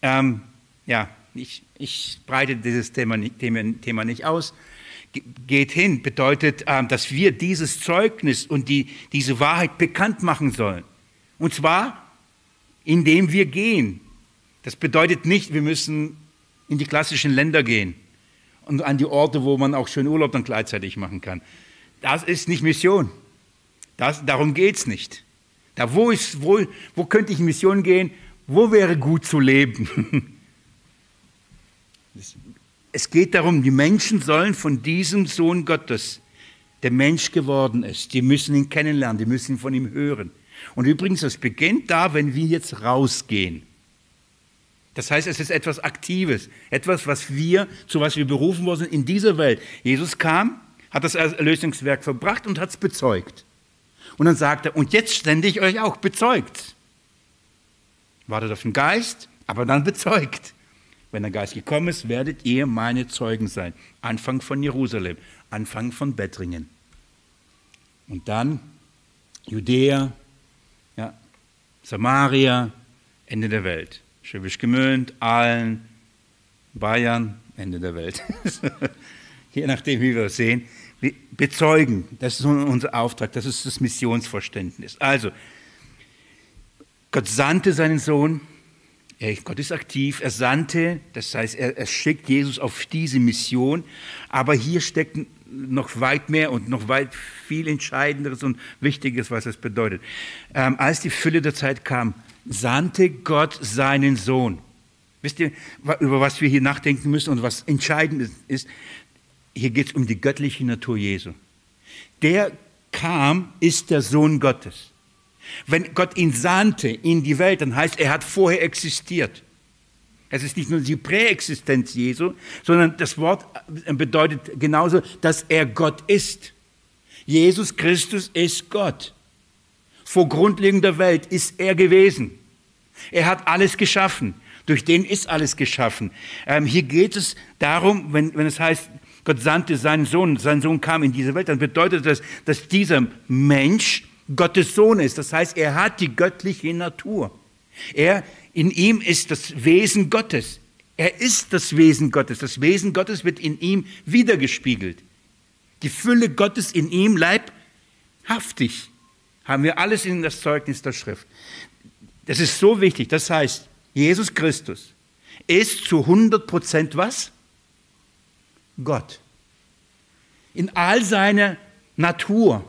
ähm, ja, ich, ich breite dieses Thema nicht, Thema nicht aus. Geht hin bedeutet, ähm, dass wir dieses Zeugnis und die, diese Wahrheit bekannt machen sollen. Und zwar, indem wir gehen. Das bedeutet nicht, wir müssen in die klassischen Länder gehen und an die Orte, wo man auch schön Urlaub dann gleichzeitig machen kann. Das ist nicht Mission. Das, darum geht es nicht. Da, wo, ist, wo, wo könnte ich in Mission gehen? Wo wäre gut zu leben? [LAUGHS] Es geht darum, die Menschen sollen von diesem Sohn Gottes, der Mensch geworden ist, die müssen ihn kennenlernen, die müssen von ihm hören. Und übrigens, das beginnt da, wenn wir jetzt rausgehen. Das heißt, es ist etwas Aktives, etwas, was wir, zu was wir berufen worden sind in dieser Welt. Jesus kam, hat das Erlösungswerk verbracht und hat es bezeugt. Und dann sagt er, und jetzt stände ich euch auch bezeugt. Wartet auf den Geist, aber dann bezeugt. Wenn der Geist gekommen ist, werdet ihr meine Zeugen sein. Anfang von Jerusalem, Anfang von Bettringen. Und dann Judäa, ja, Samaria, Ende der Welt. Schwäbisch Gemünd, Aalen, Bayern, Ende der Welt. [LAUGHS] Je nachdem, wie wir es sehen. Bezeugen, das ist unser Auftrag, das ist das Missionsverständnis. Also, Gott sandte seinen Sohn, Gott ist aktiv, er sandte, das heißt, er, er schickt Jesus auf diese Mission, aber hier steckt noch weit mehr und noch weit viel Entscheidenderes und Wichtiges, was es bedeutet. Ähm, als die Fülle der Zeit kam, sandte Gott seinen Sohn. Wisst ihr, über was wir hier nachdenken müssen und was entscheidend ist? Hier geht es um die göttliche Natur Jesu. Der kam, ist der Sohn Gottes. Wenn Gott ihn sandte in die Welt, dann heißt, er hat vorher existiert. Es ist nicht nur die Präexistenz Jesu, sondern das Wort bedeutet genauso, dass er Gott ist. Jesus Christus ist Gott. Vor Grundlegung der Welt ist er gewesen. Er hat alles geschaffen. Durch den ist alles geschaffen. Ähm, hier geht es darum, wenn, wenn es heißt, Gott sandte seinen Sohn, sein Sohn kam in diese Welt, dann bedeutet das, dass dieser Mensch Gottes Sohn ist. Das heißt, er hat die göttliche Natur. Er, in ihm ist das Wesen Gottes. Er ist das Wesen Gottes. Das Wesen Gottes wird in ihm wiedergespiegelt. Die Fülle Gottes in ihm leibhaftig. Haben wir alles in das Zeugnis der Schrift. Das ist so wichtig. Das heißt, Jesus Christus ist zu 100 Prozent was? Gott. In all seiner Natur,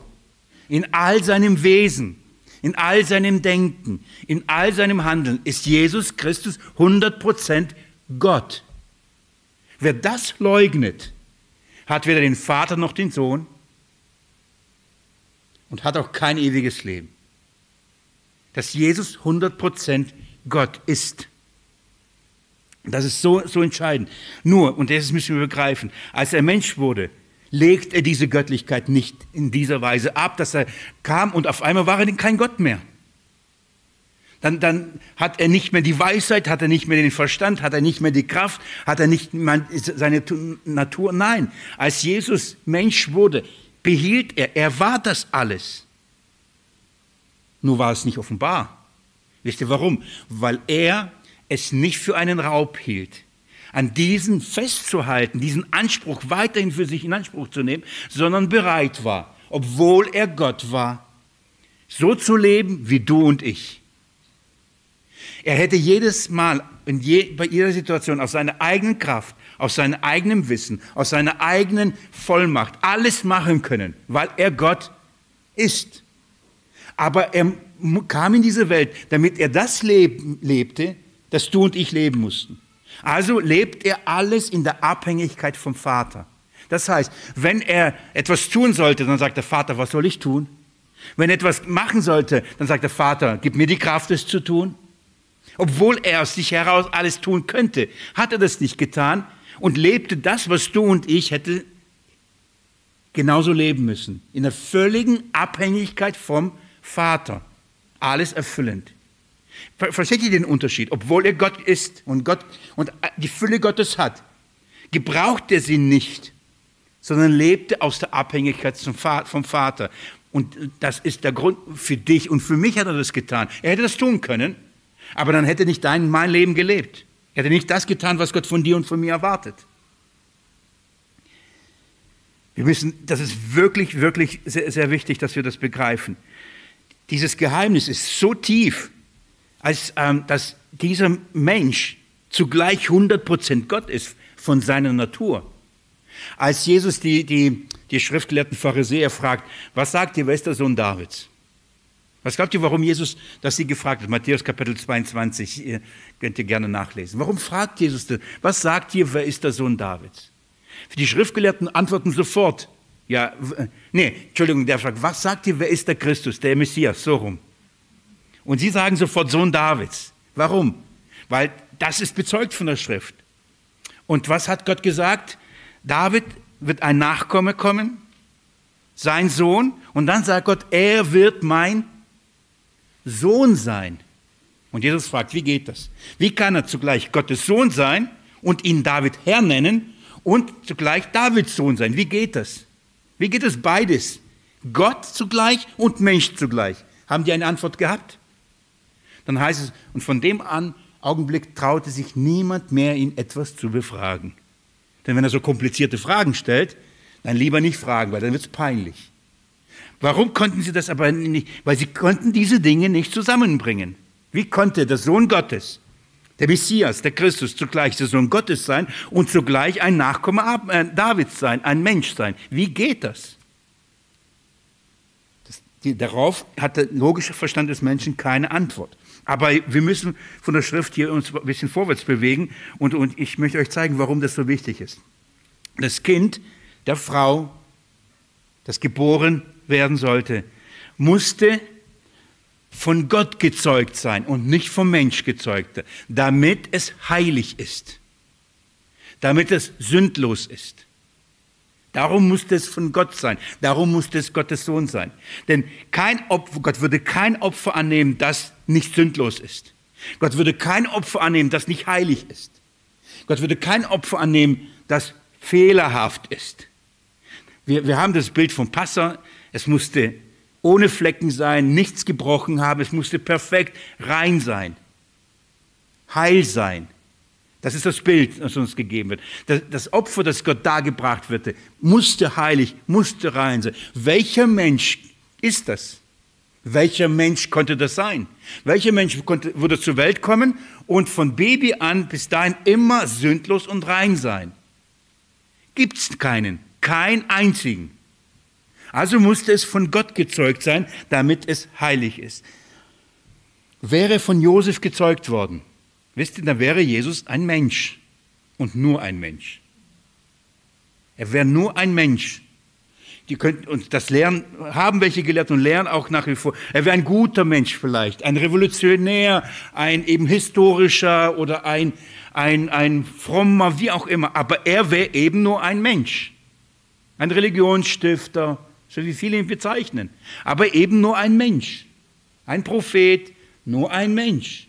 in all seinem Wesen, in all seinem Denken, in all seinem Handeln ist Jesus Christus 100 Prozent Gott. Wer das leugnet, hat weder den Vater noch den Sohn und hat auch kein ewiges Leben dass Jesus 100% Gott ist. Das ist so, so entscheidend. Nur, und das müssen wir begreifen, als er Mensch wurde, legt er diese Göttlichkeit nicht in dieser Weise ab, dass er kam und auf einmal war er kein Gott mehr. Dann, dann hat er nicht mehr die Weisheit, hat er nicht mehr den Verstand, hat er nicht mehr die Kraft, hat er nicht mehr seine Natur. Nein, als Jesus Mensch wurde, behielt er, er war das alles. Nur war es nicht offenbar. Wisst ihr warum? Weil er es nicht für einen Raub hielt, an diesen festzuhalten, diesen Anspruch weiterhin für sich in Anspruch zu nehmen, sondern bereit war, obwohl er Gott war, so zu leben wie du und ich. Er hätte jedes Mal je, bei jeder Situation aus seiner eigenen Kraft, aus seinem eigenen Wissen, aus seiner eigenen Vollmacht alles machen können, weil er Gott ist. Aber er kam in diese Welt, damit er das leben, lebte, das du und ich leben mussten. Also lebt er alles in der Abhängigkeit vom Vater. Das heißt, wenn er etwas tun sollte, dann sagt der Vater, was soll ich tun? Wenn er etwas machen sollte, dann sagt der Vater, gib mir die Kraft, es zu tun. Obwohl er aus sich heraus alles tun könnte, hat er das nicht getan und lebte das, was du und ich hätte genauso leben müssen. In der völligen Abhängigkeit vom Vater. Alles erfüllend. Versteht ihr den Unterschied? Obwohl er Gott ist und Gott und die Fülle Gottes hat, gebraucht er sie nicht, sondern lebte aus der Abhängigkeit vom Vater. Und das ist der Grund für dich und für mich hat er das getan. Er hätte das tun können, aber dann hätte nicht dein, mein Leben gelebt. Er hätte nicht das getan, was Gott von dir und von mir erwartet. Wir müssen, das ist wirklich, wirklich sehr, sehr wichtig, dass wir das begreifen. Dieses Geheimnis ist so tief, als ähm, dass dieser Mensch zugleich 100% Gott ist von seiner Natur. Als Jesus die, die, die schriftgelehrten Pharisäer fragt, was sagt ihr, wer ist der Sohn Davids? Was glaubt ihr, warum Jesus das sie gefragt hat? Matthäus Kapitel 22, ihr könnt ihr gerne nachlesen. Warum fragt Jesus das? Was sagt ihr, wer ist der Sohn Davids? Die Schriftgelehrten antworten sofort, ja, nee, Entschuldigung, der fragt, was sagt ihr, wer ist der Christus, der Messias, so rum. Und sie sagen sofort Sohn Davids. Warum? Weil das ist bezeugt von der Schrift. Und was hat Gott gesagt? David wird ein Nachkomme kommen, sein Sohn, und dann sagt Gott, er wird mein Sohn sein. Und Jesus fragt, wie geht das? Wie kann er zugleich Gottes Sohn sein und ihn David Herr nennen und zugleich Davids Sohn sein? Wie geht das? Wie geht es beides? Gott zugleich und Mensch zugleich. Haben die eine Antwort gehabt? Dann heißt es, und von dem an Augenblick traute sich niemand mehr, ihn etwas zu befragen. Denn wenn er so komplizierte Fragen stellt, dann lieber nicht fragen, weil dann wird es peinlich. Warum konnten sie das aber nicht? Weil sie konnten diese Dinge nicht zusammenbringen. Wie konnte der Sohn Gottes, der Messias, der Christus, zugleich der Sohn Gottes sein und zugleich ein Nachkomme äh, Davids sein, ein Mensch sein? Wie geht das? das die, darauf hat der logische Verstand des Menschen keine Antwort. Aber wir müssen von der Schrift hier uns ein bisschen vorwärts bewegen und, und ich möchte euch zeigen, warum das so wichtig ist. Das Kind der Frau, das geboren werden sollte, musste von Gott gezeugt sein und nicht vom Mensch gezeugt, damit es heilig ist, damit es sündlos ist. Darum musste es von Gott sein. Darum musste es Gottes Sohn sein. Denn kein Opfer, Gott würde kein Opfer annehmen, das nicht sündlos ist. Gott würde kein Opfer annehmen, das nicht heilig ist. Gott würde kein Opfer annehmen, das fehlerhaft ist. Wir, wir haben das Bild vom Passer. Es musste ohne Flecken sein, nichts gebrochen haben. Es musste perfekt rein sein, heil sein. Das ist das Bild, das uns gegeben wird. Das Opfer, das Gott dargebracht wird, musste heilig, musste rein sein. Welcher Mensch ist das? Welcher Mensch konnte das sein? Welcher Mensch konnte, würde zur Welt kommen und von Baby an bis dahin immer sündlos und rein sein? Gibt es keinen, keinen einzigen. Also musste es von Gott gezeugt sein, damit es heilig ist. Wäre von Josef gezeugt worden, Wisst ihr, da wäre Jesus ein Mensch und nur ein Mensch. Er wäre nur ein Mensch. Die könnten uns das lernen, haben welche gelehrt und lernen auch nach wie vor. Er wäre ein guter Mensch vielleicht, ein Revolutionär, ein eben historischer oder ein, ein, ein frommer, wie auch immer. Aber er wäre eben nur ein Mensch. Ein Religionsstifter, so wie viele ihn bezeichnen. Aber eben nur ein Mensch. Ein Prophet, nur ein Mensch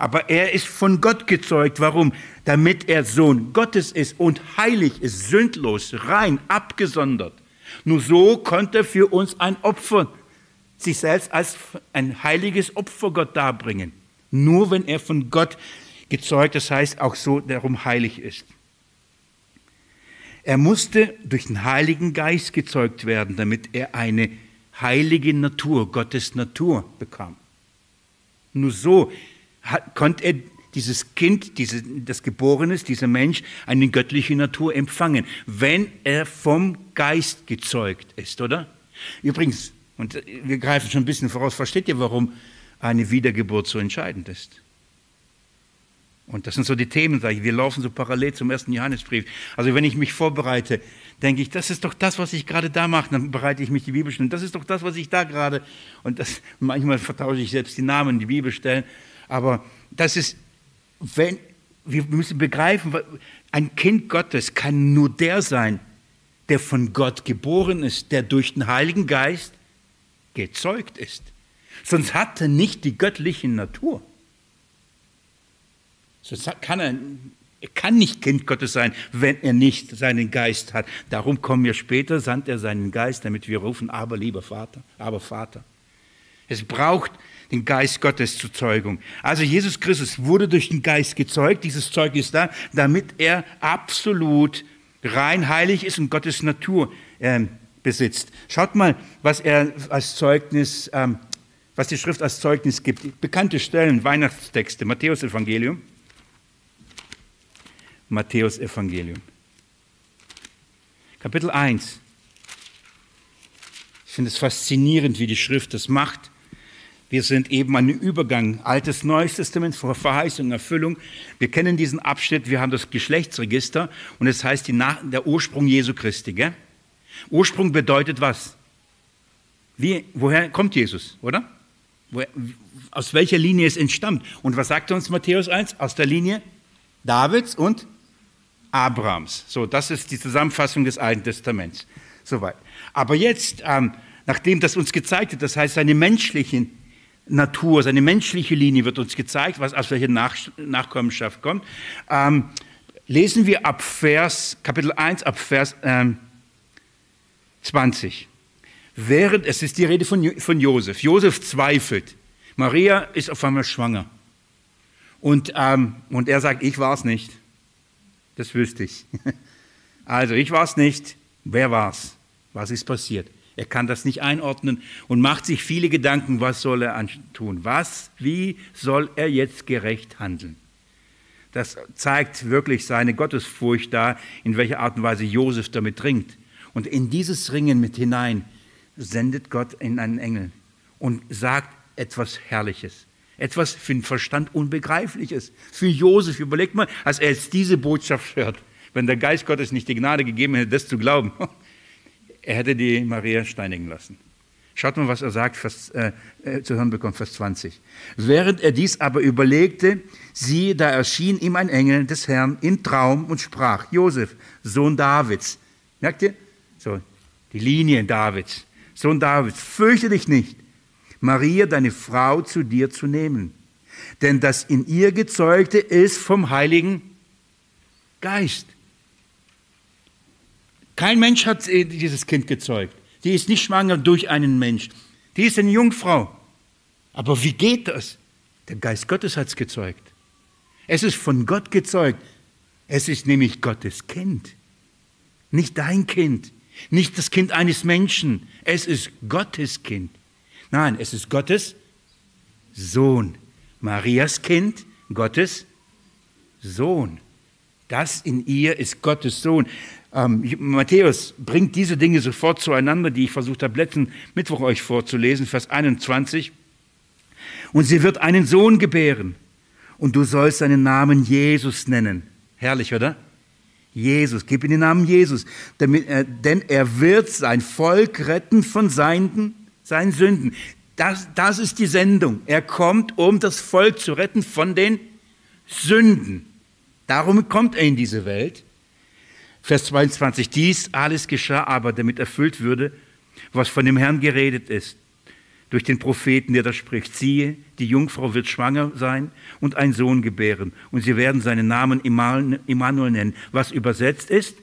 aber er ist von Gott gezeugt. Warum? Damit er Sohn Gottes ist und heilig ist, sündlos, rein, abgesondert. Nur so konnte er für uns ein Opfer, sich selbst als ein heiliges Opfer Gott darbringen. Nur wenn er von Gott gezeugt, das heißt auch so darum heilig ist. Er musste durch den Heiligen Geist gezeugt werden, damit er eine heilige Natur, Gottes Natur bekam. Nur so hat, konnte er dieses Kind, diese, das geboren ist, dieser Mensch, eine göttliche Natur empfangen, wenn er vom Geist gezeugt ist, oder? Übrigens, und wir greifen schon ein bisschen voraus, versteht ihr, warum eine Wiedergeburt so entscheidend ist? Und das sind so die Themen, sage ich, wir laufen so parallel zum ersten Johannesbrief. Also wenn ich mich vorbereite, denke ich, das ist doch das, was ich gerade da mache, dann bereite ich mich die Bibelstellen. Das ist doch das, was ich da gerade, und das, [LAUGHS] manchmal vertausche ich selbst die Namen, die Bibelstellen. Aber das ist, wenn, wir müssen begreifen, ein Kind Gottes kann nur der sein, der von Gott geboren ist, der durch den Heiligen Geist gezeugt ist. Sonst hat er nicht die göttliche Natur. Sonst kann er Er kann nicht Kind Gottes sein, wenn er nicht seinen Geist hat. Darum kommen wir später, sandt er seinen Geist, damit wir rufen, aber lieber Vater, aber Vater. Es braucht den Geist Gottes zur Zeugung. Also Jesus Christus wurde durch den Geist gezeugt. Dieses Zeug ist da, damit er absolut rein heilig ist und Gottes Natur äh, besitzt. Schaut mal, was er als Zeugnis, ähm, was die Schrift als Zeugnis gibt. Bekannte Stellen, Weihnachtstexte, Matthäus Evangelium. Matthäus Evangelium. Kapitel 1. Ich finde es faszinierend, wie die Schrift das macht. Wir sind eben an dem Übergang Altes Neues Testament Verheißung Erfüllung. Wir kennen diesen Abschnitt, wir haben das Geschlechtsregister und es heißt die Nach der Ursprung Jesu Christi. Gell? Ursprung bedeutet was? Wie, woher kommt Jesus, oder? Woher, aus welcher Linie es entstammt. Und was sagt uns Matthäus 1? Aus der Linie Davids und Abrahams. So, das ist die Zusammenfassung des Alten Testaments. Soweit. Aber jetzt, ähm, nachdem das uns gezeigt hat, das heißt seine menschlichen Natur, seine menschliche Linie wird uns gezeigt, was aus welcher Nach Nachkommenschaft kommt. Ähm, lesen wir ab Vers, Kapitel 1, ab Vers ähm, 20. Während, es ist die Rede von, von Josef. Josef zweifelt. Maria ist auf einmal schwanger. Und, ähm, und er sagt, ich war es nicht. Das wüsste ich. [LAUGHS] Also, ich war es nicht. Wer war es? Was ist passiert? Er kann das nicht einordnen und macht sich viele Gedanken, was soll er tun? Was, wie soll er jetzt gerecht handeln? Das zeigt wirklich seine Gottesfurcht da, in welcher Art und Weise Josef damit ringt. Und in dieses Ringen mit hinein sendet Gott in einen Engel und sagt etwas Herrliches. Etwas für den Verstand Unbegreifliches. Für Josef, überlegt mal, als er jetzt diese Botschaft hört, wenn der Geist Gottes nicht die Gnade gegeben hätte, das zu glauben, [LAUGHS] er hätte die Maria steinigen lassen. Schaut mal, was er sagt, Vers, äh, äh, zu hören bekommt, Vers 20. Während er dies aber überlegte, siehe, da erschien ihm ein Engel des Herrn im Traum und sprach, Josef, Sohn Davids. Merkt ihr? So, die Linie Davids. Sohn Davids, fürchte dich nicht, Maria, deine Frau, zu dir zu nehmen. Denn das in ihr Gezeugte ist vom Heiligen Geist. Kein Mensch hat äh, dieses Kind gezeugt. Die ist nicht schwanger durch einen Mensch. Die ist eine Jungfrau. Aber wie geht das? Der Geist Gottes hat es gezeugt. Es ist von Gott gezeugt. Es ist nämlich Gottes Kind. Nicht dein Kind. Nicht das Kind eines Menschen. Es ist Gottes Kind. Nein, es ist Gottes Sohn. Marias Kind, Gottes Sohn. Das in ihr ist Gottes Sohn. Ähm, Matthäus bringt diese Dinge sofort zueinander, die ich versucht habe, letzten Mittwoch euch vorzulesen, Vers 21. Und sie wird einen Sohn gebären und du sollst seinen Namen Jesus nennen. Herrlich, oder? Jesus, gib ihm den Namen Jesus, denn er wird sein Volk retten von seinen, seinen Sünden. Das, das ist die Sendung. Er kommt, um das Volk zu retten von den Sünden. Darum kommt er in diese Welt. Vers 22, dies alles geschah aber, damit erfüllt würde, was von dem Herrn geredet ist, durch den Propheten, der da spricht. Siehe, die Jungfrau wird schwanger sein und einen Sohn gebären, und sie werden seinen Namen Immanuel nennen, was übersetzt ist,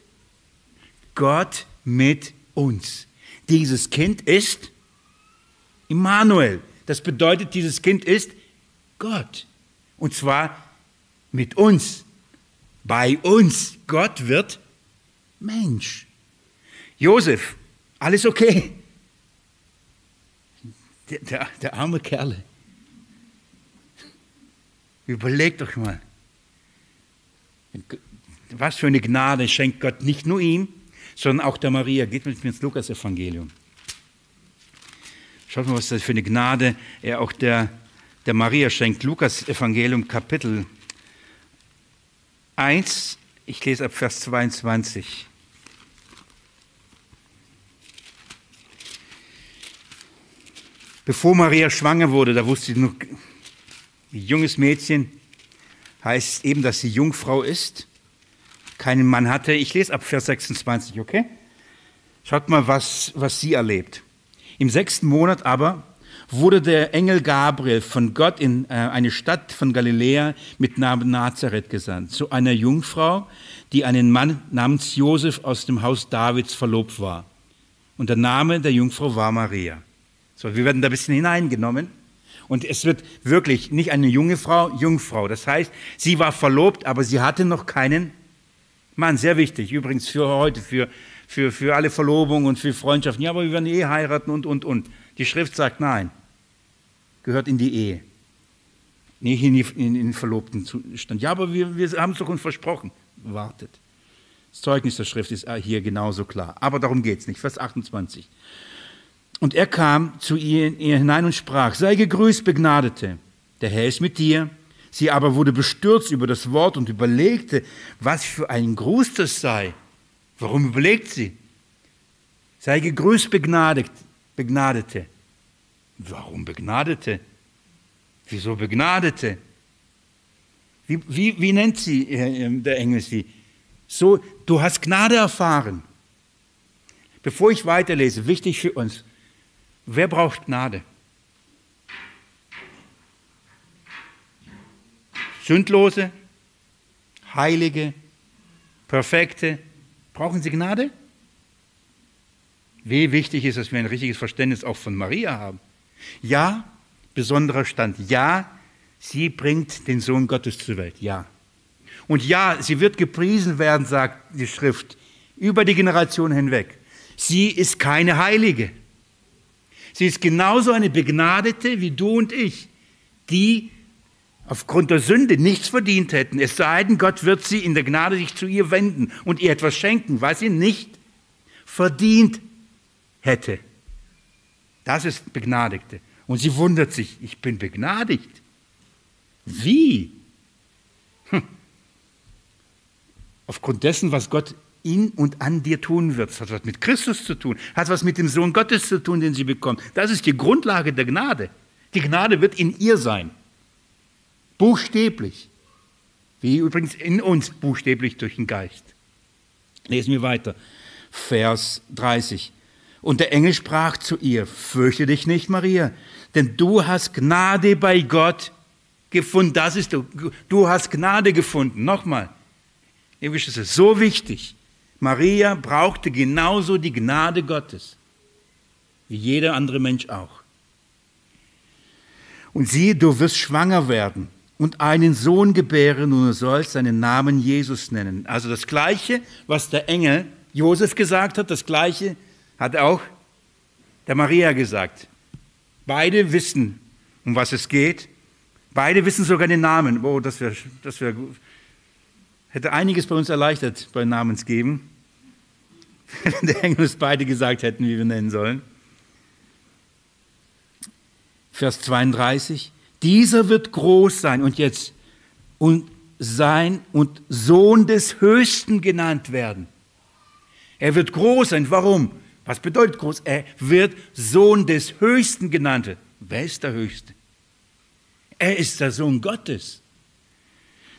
Gott mit uns. Dieses Kind ist Immanuel. Das bedeutet, dieses Kind ist Gott. Und zwar mit uns, bei uns. Gott wird Mensch. Josef, alles okay. Der, der, der arme Kerl. Überlegt doch mal. Was für eine Gnade schenkt Gott nicht nur ihm, sondern auch der Maria. Geht mit mir ins Lukas-Evangelium. Schaut mal, was das für eine Gnade er auch der, der Maria schenkt. Lukas-Evangelium, Kapitel 1, ich lese ab Vers 22. Bevor Maria schwanger wurde, da wusste sie noch, junges Mädchen heißt eben, dass sie Jungfrau ist, keinen Mann hatte. Ich lese ab Vers 26, okay? Schaut mal, was, was sie erlebt. Im sechsten Monat aber, wurde der Engel Gabriel von Gott in äh, eine Stadt von Galiläa mit Namen Nazareth gesandt, zu einer Jungfrau, die einen Mann namens Josef aus dem Haus Davids verlobt war. Und der Name der Jungfrau war Maria. So, wir werden da ein bisschen hineingenommen. Und es wird wirklich nicht eine junge Frau, Jungfrau. Das heißt, sie war verlobt, aber sie hatte noch keinen Mann. Sehr wichtig, übrigens für heute, für, für, für alle Verlobungen und für Freundschaften. Ja, aber wir werden eh heiraten und, und, und. Die Schrift sagt nein. Gehört in die Ehe. Nicht in, die, in, den verlobten Zustand. Ja, aber wir, wir haben es doch uns versprochen. Wartet. Das Zeugnis der Schrift ist hier genauso klar. Aber darum geht es nicht. Vers 28. Und er kam zu ihr, ihr hinein und sprach, sei gegrüßt, Begnadete, der Herr ist mit dir. Sie aber wurde bestürzt über das Wort und überlegte, was für ein Gruß das sei. Warum überlegt sie? Sei gegrüßt, begnadigt, Begnadete. Warum Begnadete? Wieso Begnadete? Wie, wie, wie nennt sie äh, der Engel sie? So, du hast Gnade erfahren. Bevor ich weiterlese, wichtig für uns, Wer braucht Gnade? Sündlose, Heilige, Perfekte. Brauchen sie Gnade? Wie wichtig ist, dass wir ein richtiges Verständnis auch von Maria haben. Ja, besonderer Stand. Ja, sie bringt den Sohn Gottes zur Welt. Ja. Und ja, sie wird gepriesen werden, sagt die Schrift, über die Generation hinweg. Sie ist keine Heilige. Sie ist genauso eine Begnadete wie du und ich, die aufgrund der Sünde nichts verdient hätten. Es sei denn, Gott wird sie in der Gnade sich zu ihr wenden und ihr etwas schenken, was sie nicht verdient hätte. Das ist Begnadigte. Und sie wundert sich, ich bin begnadigt. Wie? Hm. Aufgrund dessen, was Gott in und an dir tun wird. Das hat was mit Christus zu tun, hat was mit dem Sohn Gottes zu tun, den sie bekommt. Das ist die Grundlage der Gnade. Die Gnade wird in ihr sein. Buchstäblich. Wie übrigens in uns buchstäblich durch den Geist. Lesen wir weiter. Vers 30. Und der Engel sprach zu ihr, fürchte dich nicht, Maria, denn du hast Gnade bei Gott gefunden. Das ist du. Du hast Gnade gefunden. Nochmal. Das ist so wichtig. Maria brauchte genauso die Gnade Gottes, wie jeder andere Mensch auch. Und siehe, du wirst schwanger werden und einen Sohn gebären und du sollst seinen Namen Jesus nennen. Also das Gleiche, was der Engel Josef gesagt hat, das Gleiche hat auch der Maria gesagt. Beide wissen, um was es geht. Beide wissen sogar den Namen. Oh, das wäre das wär gut. Hätte einiges bei uns erleichtert bei Namensgeben, [LAUGHS] wenn der Engel uns beide gesagt hätten, wie wir nennen sollen. Vers 32. Dieser wird groß sein und jetzt und sein und Sohn des Höchsten genannt werden. Er wird groß sein. Warum? Was bedeutet groß? Er wird Sohn des Höchsten genannt. Wer ist der Höchste? Er ist der Sohn Gottes.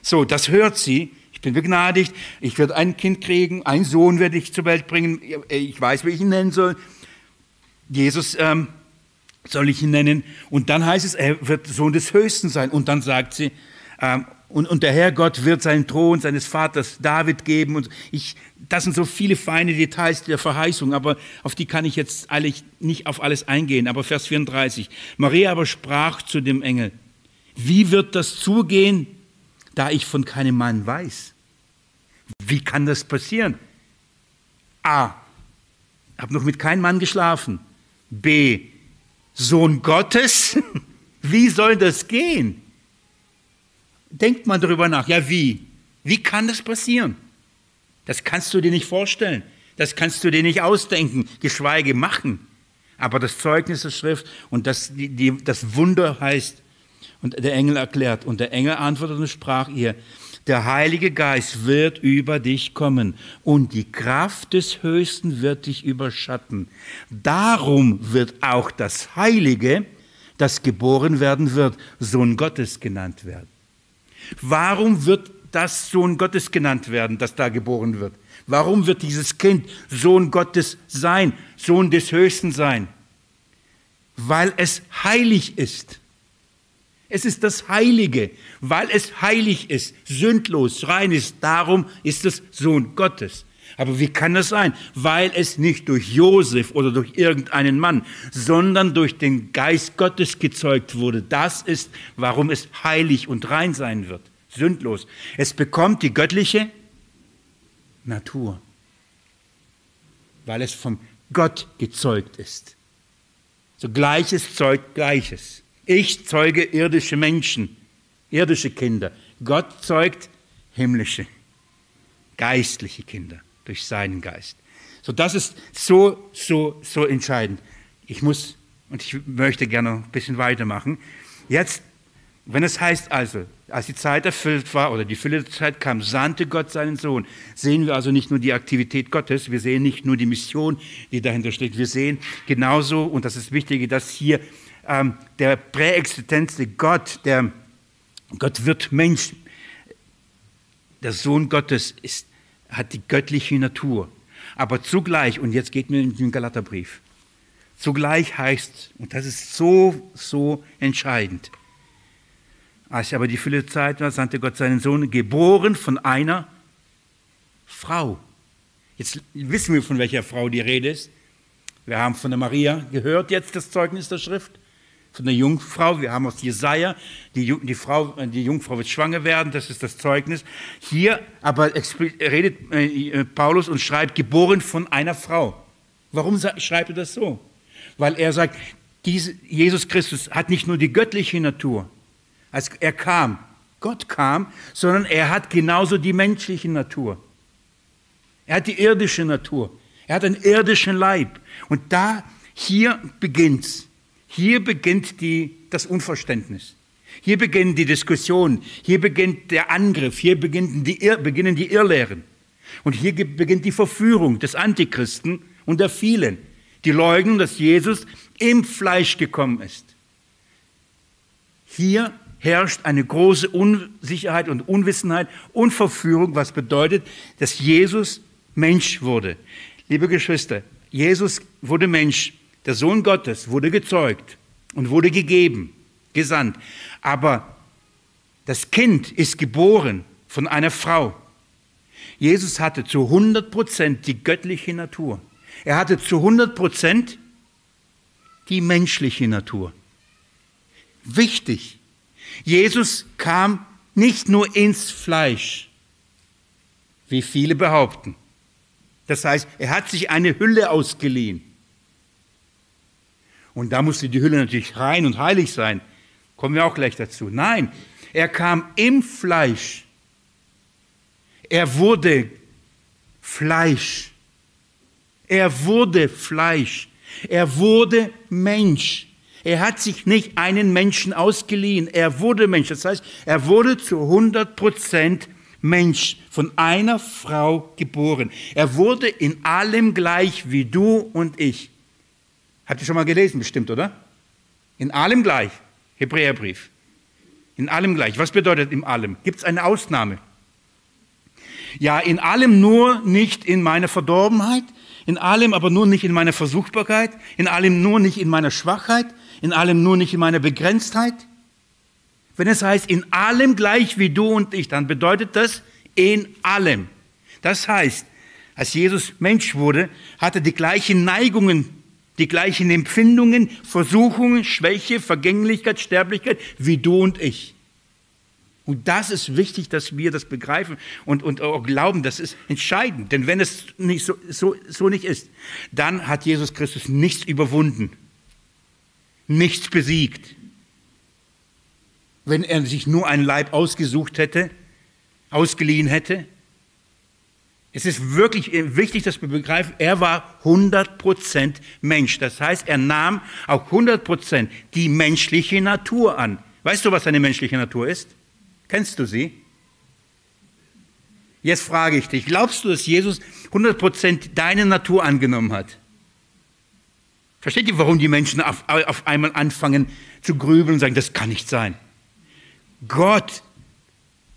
So, das hört sie ich bin begnadigt, ich werde ein Kind kriegen, einen Sohn werde ich zur Welt bringen, ich weiß, wie ich ihn nennen soll. Jesus ähm, soll ich ihn nennen. Und dann heißt es, er wird Sohn des Höchsten sein. Und dann sagt sie, ähm, und, und der Herrgott wird seinen Thron seines Vaters David geben. Und ich, das sind so viele feine Details der Verheißung, aber auf die kann ich jetzt eigentlich nicht auf alles eingehen. Aber Vers 34. Maria aber sprach zu dem Engel, wie wird das zugehen, da ich von keinem Mann weiß. Wie kann das passieren? A. Habe noch mit keinem Mann geschlafen. B. Sohn Gottes? [LAUGHS] Wie soll das gehen? Denkt mal darüber nach. Ja, wie? Wie kann das passieren? Das kannst du dir nicht vorstellen. Das kannst du dir nicht ausdenken, geschweige machen. Aber das Zeugnis der Schrift und das, die, die, das Wunder heißt, und der Engel erklärt, und der Engel antwortete und sprach ihr, der Heilige Geist wird über dich kommen und die Kraft des Höchsten wird dich überschatten. Darum wird auch das Heilige, das geboren werden wird, Sohn Gottes genannt werden. Warum wird das Sohn Gottes genannt werden, das da geboren wird? Warum wird dieses Kind Sohn Gottes sein, Sohn des Höchsten sein? weil es heilig ist. Es ist das Heilige, weil es heilig ist, sündlos, rein ist. Darum ist es Sohn Gottes. Aber wie kann das sein? Weil es nicht durch Josef oder durch irgendeinen Mann, sondern durch den Geist Gottes gezeugt wurde. Das ist, warum es heilig und rein sein wird. Sündlos. Es bekommt die göttliche Natur. Weil es vom Gott gezeugt ist. So Gleiches zeugt Gleiches. Ich zeuge irdische Menschen, irdische Kinder. Gott zeugt himmlische, geistliche Kinder durch seinen Geist. So, das ist so, so, so entscheidend. Ich muss, und ich möchte gerne ein bisschen weitermachen. Jetzt, wenn es heißt also, als die Zeit erfüllt war oder die Fülle der Zeit kam, sandte Gott seinen Sohn, sehen wir also nicht nur die Aktivität Gottes, wir sehen nicht nur die Mission, die dahinter steht, wir sehen genauso, und das ist wichtig, dass hier ähm, der präexistenzte Gott, der Gott wird Mensch, der Sohn Gottes ist hat die göttliche Natur. Aber zugleich, und jetzt geht mir in den Galaterbrief, zugleich heißt, und das ist so, so entscheidend, als aber die Fülle Zeit war, sandte Gott seinen Sohn, geboren von einer Frau. Jetzt wissen wir, von welcher Frau die Rede ist. Wir haben von der Maria gehört, jetzt das Zeugnis der Schrift von der Jungfrau. Wir haben aus Jesaja, die, die, Frau, die Jungfrau wird schwanger werden, das ist das Zeugnis. Hier aber redet äh, Paulus und schreibt, geboren von einer Frau. Warum schreibt er das so? Weil er sagt, diese, Jesus Christus hat nicht nur die göttliche Natur, als er kam, Gott kam, sondern er hat genauso die menschliche Natur. Er hat die irdische Natur. Er hat einen irdischen Leib. Und da, hier beginnt's. Hier beginnt die, das Unverständnis. Hier beginnen die Diskussionen. Hier beginnt der Angriff. Hier beginnen die, Irr, beginnen die Irrlehren. Und hier beginnt die Verführung des Antichristen und der vielen, die leugnen, dass Jesus im Fleisch gekommen ist. Hier herrscht eine große Unsicherheit und Unwissenheit und Verführung, was bedeutet, dass Jesus Mensch wurde. Liebe Geschwister, Jesus wurde Mensch der Sohn Gottes wurde gezeugt und wurde gegeben, gesandt. Aber das Kind ist geboren von einer Frau. Jesus hatte zu 100 Prozent die göttliche Natur. Er hatte zu 100 Prozent die menschliche Natur. Wichtig. Jesus kam nicht nur ins Fleisch, wie viele behaupten. Das heißt, er hat sich eine Hülle ausgeliehen. Und da musste die Hülle natürlich rein und heilig sein. Kommen wir auch gleich dazu. Nein, er kam im Fleisch. Er wurde Fleisch. Er wurde Fleisch. Er wurde Mensch. Er hat sich nicht einen Menschen ausgeliehen. Er wurde Mensch. Das heißt, er wurde zu 100 Prozent Mensch, von einer Frau geboren. Er wurde in allem gleich wie du und ich. Habt ihr schon mal gelesen, bestimmt, oder? In allem gleich. Hebräerbrief. In allem gleich. Was bedeutet in allem? Gibt es eine Ausnahme? Ja, in allem nur nicht in meiner Verdorbenheit, in allem aber nur nicht in meiner Versuchbarkeit, in allem nur nicht in meiner Schwachheit, in allem nur nicht in meiner Begrenztheit. Wenn es heißt, in allem gleich wie du und ich, dann bedeutet das in allem. Das heißt, als Jesus Mensch wurde, hatte die gleichen Neigungen die gleichen Empfindungen, Versuchungen, Schwäche, Vergänglichkeit, Sterblichkeit wie du und ich. Und das ist wichtig, dass wir das begreifen und, und auch glauben, das ist entscheidend. Denn wenn es nicht so, so, so nicht ist, dann hat Jesus Christus nichts überwunden, nichts besiegt. Wenn er sich nur einen Leib ausgesucht hätte, ausgeliehen hätte, es ist wirklich wichtig, dass wir begreifen, er war 100% Mensch. Das heißt, er nahm auch 100% die menschliche Natur an. Weißt du, was eine menschliche Natur ist? Kennst du sie? Jetzt frage ich dich, glaubst du, dass Jesus 100% deine Natur angenommen hat? Versteht ihr, warum die Menschen auf, auf einmal anfangen zu grübeln und sagen, das kann nicht sein? Gott,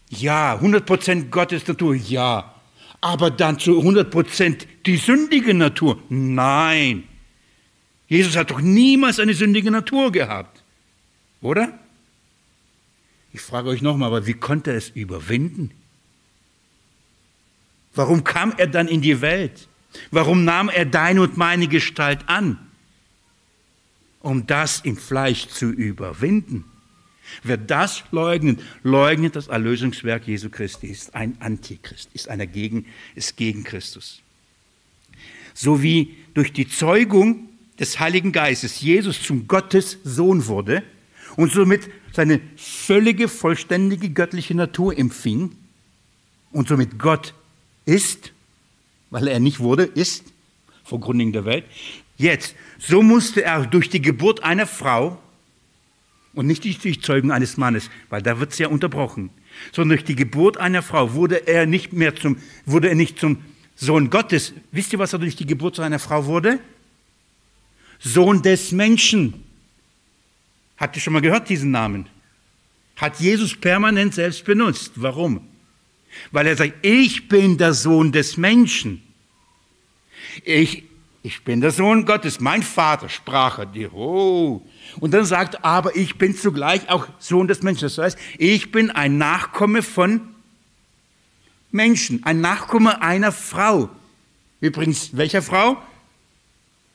ja, 100% Gottes Natur, ja aber dann zu 100 Prozent die sündige Natur. Nein. Jesus hat doch niemals eine sündige Natur gehabt, oder? Ich frage euch nochmal, aber wie konnte er es überwinden? Warum kam er dann in die Welt? Warum nahm er deine und meine Gestalt an? Um das im Fleisch zu überwinden. Wer das leugnet, leugnet das Erlösungswerk Jesu Christi, ist ein Antichrist, ist, einer gegen, ist gegen Christus. So wie durch die Zeugung des Heiligen Geistes Jesus zum Gottes Sohn wurde und somit seine völlige, vollständige göttliche Natur empfing und somit Gott ist, weil er nicht wurde, ist, vor Gründung der Welt. Jetzt, so musste er durch die Geburt einer Frau und nicht durch die Zeugung eines Mannes, weil da wird es ja unterbrochen, sondern durch die Geburt einer Frau wurde er nicht mehr zum, wurde er nicht zum Sohn Gottes. Wisst ihr, was er durch die Geburt seiner Frau wurde? Sohn des Menschen. Habt ihr schon mal gehört diesen Namen? Hat Jesus permanent selbst benutzt. Warum? Weil er sagt, ich bin der Sohn des Menschen. Ich, ich bin der Sohn Gottes. Mein Vater sprach er dir. Oh. Und dann sagt, aber ich bin zugleich auch Sohn des Menschen. Das heißt, ich bin ein Nachkomme von Menschen, ein Nachkomme einer Frau. Übrigens, welcher Frau?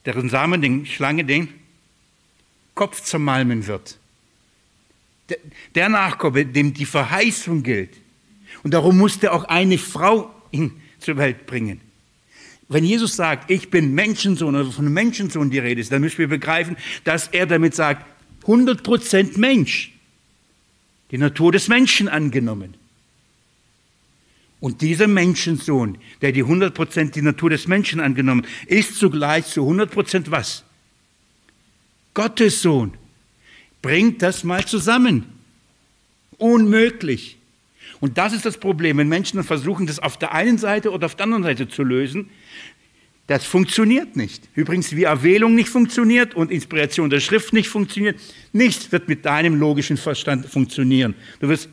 Deren Samen den Schlange den Kopf zermalmen wird. Der Nachkomme, dem die Verheißung gilt. Und darum musste auch eine Frau ihn zur Welt bringen. Wenn Jesus sagt, ich bin Menschensohn oder von Menschensohn die Rede ist, dann müssen wir begreifen, dass er damit sagt, 100% Mensch, die Natur des Menschen angenommen. Und dieser Menschensohn, der die 100% die Natur des Menschen angenommen, ist zugleich zu 100% was? Gottes Sohn. Bringt das mal zusammen. Unmöglich. Und das ist das Problem, wenn Menschen versuchen, das auf der einen Seite oder auf der anderen Seite zu lösen. Das funktioniert nicht. Übrigens, wie Erwählung nicht funktioniert und Inspiration der Schrift nicht funktioniert, nichts wird mit deinem logischen Verstand funktionieren. Du wirst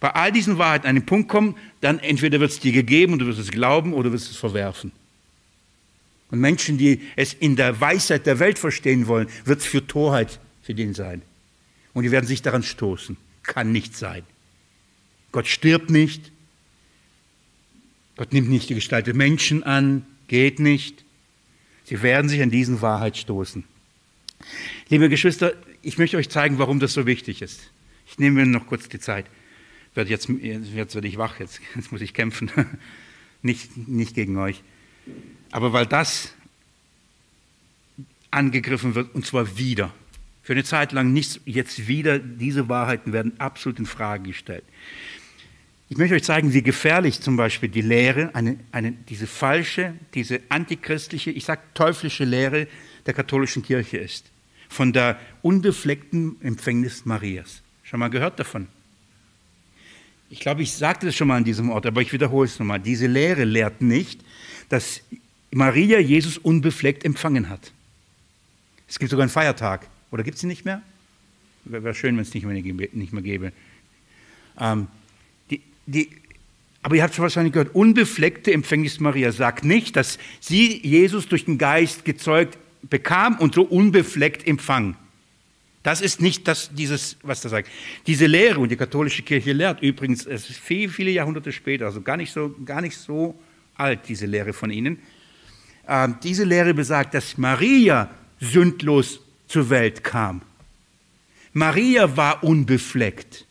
bei all diesen Wahrheiten an einen Punkt kommen, dann entweder wird es dir gegeben und du wirst es glauben oder du wirst es verwerfen. Und Menschen, die es in der Weisheit der Welt verstehen wollen, wird es für Torheit für den sein. Und die werden sich daran stoßen. Kann nicht sein. Gott stirbt nicht. Gott nimmt nicht die Gestalt des Menschen an. Geht nicht. Sie werden sich an diesen Wahrheit stoßen. Liebe Geschwister, ich möchte euch zeigen, warum das so wichtig ist. Ich nehme mir noch kurz die Zeit. Jetzt, jetzt werde ich wach, jetzt, jetzt muss ich kämpfen. [LAUGHS] nicht, nicht gegen euch. Aber weil das angegriffen wird, und zwar wieder. Für eine Zeit lang nicht, jetzt wieder, diese Wahrheiten werden absolut in Frage gestellt. Ich möchte euch zeigen, wie gefährlich zum Beispiel die Lehre, eine, eine, diese falsche, diese antichristliche, ich sage teuflische Lehre der katholischen Kirche ist. Von der unbefleckten Empfängnis Marias. Schon mal gehört davon? Ich glaube, ich sagte es schon mal an diesem Ort, aber ich wiederhole es nochmal. Diese Lehre lehrt nicht, dass Maria Jesus unbefleckt empfangen hat. Es gibt sogar einen Feiertag. Oder gibt es ihn nicht mehr? Wäre schön, wenn es nicht mehr, nicht mehr gäbe. Ähm, die, aber ihr habt es wahrscheinlich gehört, unbefleckte Empfängnis Maria sagt nicht, dass sie Jesus durch den Geist gezeugt bekam und so unbefleckt empfang. Das ist nicht das, dieses, was da sagt. Diese Lehre, und die katholische Kirche lehrt übrigens, es ist viele, viele Jahrhunderte später, also gar nicht so, gar nicht so alt, diese Lehre von ihnen. Äh, diese Lehre besagt, dass Maria sündlos zur Welt kam. Maria war unbefleckt.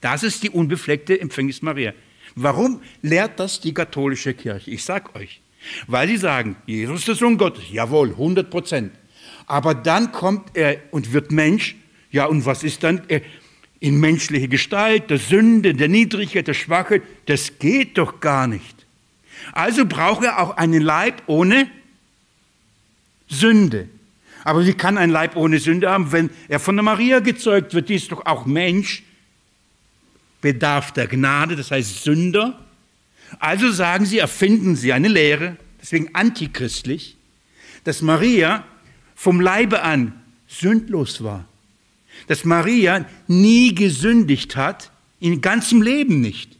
Das ist die unbefleckte Empfängnis Maria. Warum lehrt das die katholische Kirche? Ich sage euch, weil sie sagen, Jesus ist der Sohn Gottes, jawohl, 100 Prozent. Aber dann kommt er und wird Mensch. Ja, und was ist dann? In menschliche Gestalt, der Sünde, der Niedrigkeit, der Schwachheit. Das geht doch gar nicht. Also braucht er auch einen Leib ohne Sünde. Aber wie kann ein Leib ohne Sünde haben, wenn er von der Maria gezeugt wird? Die ist doch auch Mensch, bedarf der Gnade, das heißt Sünder. Also sagen sie, erfinden sie eine Lehre, deswegen antichristlich, dass Maria vom Leibe an sündlos war. Dass Maria nie gesündigt hat, in ganzem Leben nicht.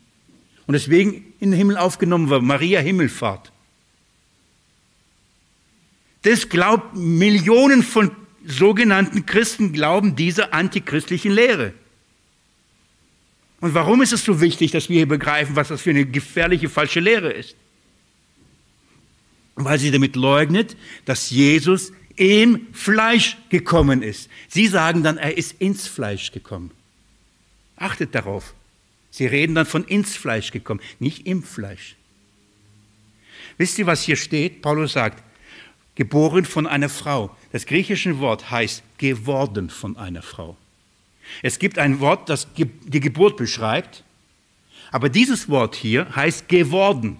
Und deswegen in den Himmel aufgenommen war, Maria Himmelfahrt. Das glaubt Millionen von sogenannten Christen glauben dieser antichristlichen Lehre. Und warum ist es so wichtig, dass wir hier begreifen, was das für eine gefährliche falsche Lehre ist? Weil sie damit leugnet, dass Jesus im Fleisch gekommen ist. Sie sagen dann, er ist ins Fleisch gekommen. Achtet darauf. Sie reden dann von ins Fleisch gekommen, nicht im Fleisch. Wisst ihr, was hier steht? Paulus sagt, geboren von einer Frau. Das griechische Wort heißt geworden von einer Frau. Es gibt ein Wort, das die Geburt beschreibt, aber dieses Wort hier heißt geworden.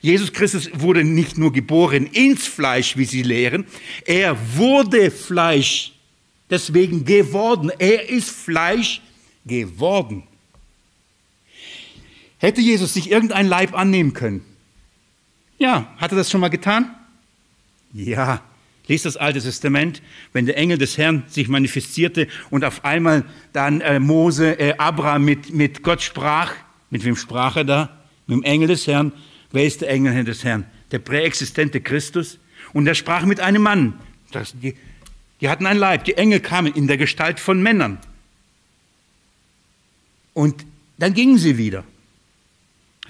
Jesus Christus wurde nicht nur geboren ins Fleisch, wie sie lehren, er wurde Fleisch, deswegen geworden. Er ist Fleisch geworden. Hätte Jesus sich irgendein Leib annehmen können? Ja, hat er das schon mal getan? Ja, Lies das Alte Testament, wenn der Engel des Herrn sich manifestierte und auf einmal dann äh, Mose, äh, Abraham mit, mit Gott sprach. Mit wem sprach er da? Mit dem Engel des Herrn. Wer ist der Engel des Herrn? Der präexistente Christus. Und er sprach mit einem Mann. Das, die, die hatten ein Leib. Die Engel kamen in der Gestalt von Männern. Und dann gingen sie wieder.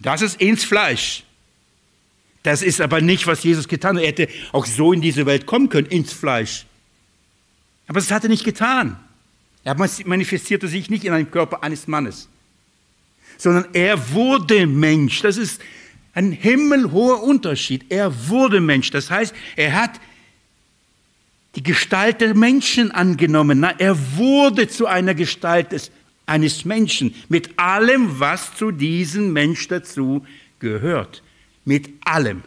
Das ist ins Fleisch. Das ist aber nicht, was Jesus getan hat. Er hätte auch so in diese Welt kommen können, ins Fleisch. Aber das hat er nicht getan. Er manifestierte sich nicht in einem Körper eines Mannes, sondern er wurde Mensch. Das ist ein himmelhoher Unterschied. Er wurde Mensch. Das heißt, er hat die Gestalt der Menschen angenommen. Er wurde zu einer Gestalt des, eines Menschen mit allem, was zu diesem Mensch dazu gehört mit allem.